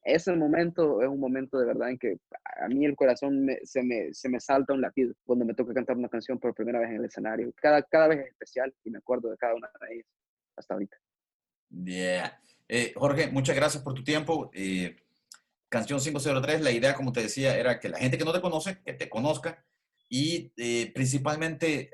Ese momento es un momento de verdad en que a mí el corazón se, me, se me salta un latido cuando me toca cantar una canción por primera vez en el escenario. Cada, cada vez es especial y me acuerdo de cada una de ellas hasta ahorita. Yeah. Eh, Jorge, muchas gracias por tu tiempo. Eh, Canción 503, la idea, como te decía, era que la gente que no te conoce, que te conozca y eh, principalmente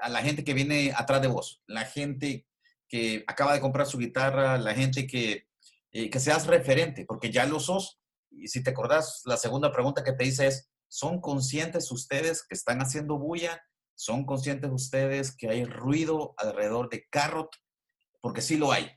a la gente que viene atrás de vos, la gente que acaba de comprar su guitarra, la gente que, eh, que seas referente, porque ya lo sos. Y si te acordás, la segunda pregunta que te hice es, ¿son conscientes ustedes que están haciendo bulla? ¿Son conscientes ustedes que hay ruido alrededor de Carrot? Porque sí lo hay.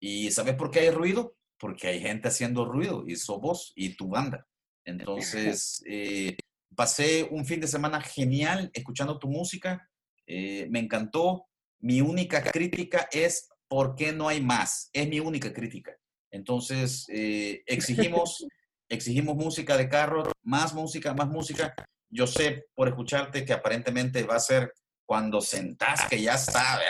¿Y sabes por qué hay ruido? Porque hay gente haciendo ruido y sos vos y tu banda. Entonces, eh, pasé un fin de semana genial escuchando tu música. Eh, me encantó. Mi única crítica es ¿por qué no hay más? Es mi única crítica. Entonces, eh, exigimos, exigimos música de carro, más música, más música. Yo sé por escucharte que aparentemente va a ser cuando sentás que ya está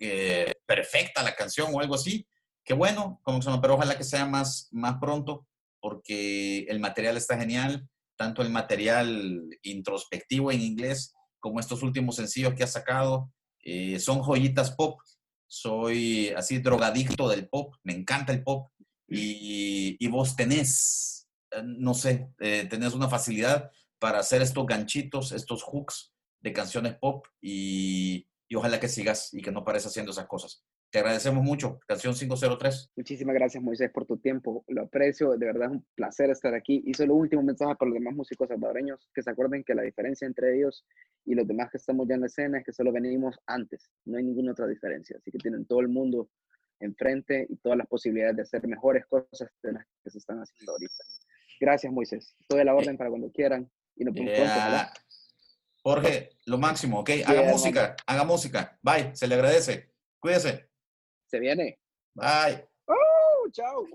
eh, perfecta la canción o algo así. Qué bueno, como se llama, pero ojalá que sea más, más pronto porque el material está genial, tanto el material introspectivo en inglés como estos últimos sencillos que has sacado. Eh, son joyitas pop. Soy así drogadicto del pop, me encanta el pop. Y, vos tenés, eh, no sé, eh, tenés una facilidad para hacer estos ganchitos, estos hooks de canciones pop y, y ojalá que sigas y que no pares haciendo esas cosas. Te agradecemos mucho, canción 503. Muchísimas gracias, Moisés, por tu tiempo. Lo aprecio, de verdad es un placer estar aquí. Y solo último mensaje para los demás músicos salvadoreños, que se acuerden que la diferencia entre ellos y los demás que estamos ya en la escena es que solo venimos antes, no hay ninguna otra diferencia. Así que tienen todo el mundo enfrente y todas las posibilidades de hacer mejores cosas de las que se están haciendo ahorita. Gracias, Moisés. Estoy a la orden para cuando quieran y nos vemos pronto. Jorge, lo máximo, ¿ok? Haga música, haga música. Bye, se le agradece. Cuídese. Se viene. Bye. ¡Oh! Chao.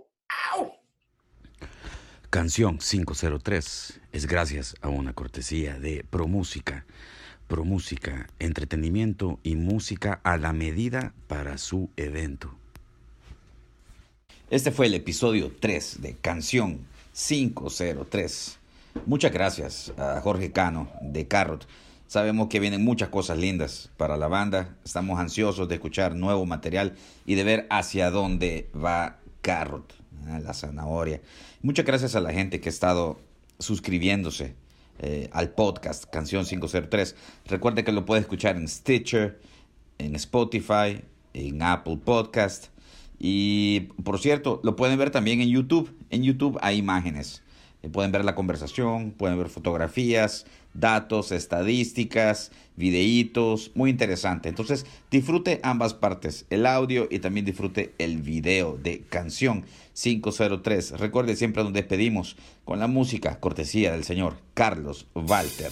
Canción 503 es gracias a una cortesía de ProMúsica. ProMúsica, entretenimiento y música a la medida para su evento. Este fue el episodio 3 de Canción 503. Muchas gracias a Jorge Cano de Carrot Sabemos que vienen muchas cosas lindas para la banda. Estamos ansiosos de escuchar nuevo material y de ver hacia dónde va Carrot, la zanahoria. Muchas gracias a la gente que ha estado suscribiéndose eh, al podcast Canción 503. Recuerde que lo puede escuchar en Stitcher, en Spotify, en Apple Podcast. Y por cierto, lo pueden ver también en YouTube. En YouTube hay imágenes. Eh, pueden ver la conversación, pueden ver fotografías, datos, estadísticas, videitos, muy interesante. Entonces disfrute ambas partes, el audio y también disfrute el video de canción 503. Recuerde siempre donde despedimos con la música cortesía del señor Carlos Walter.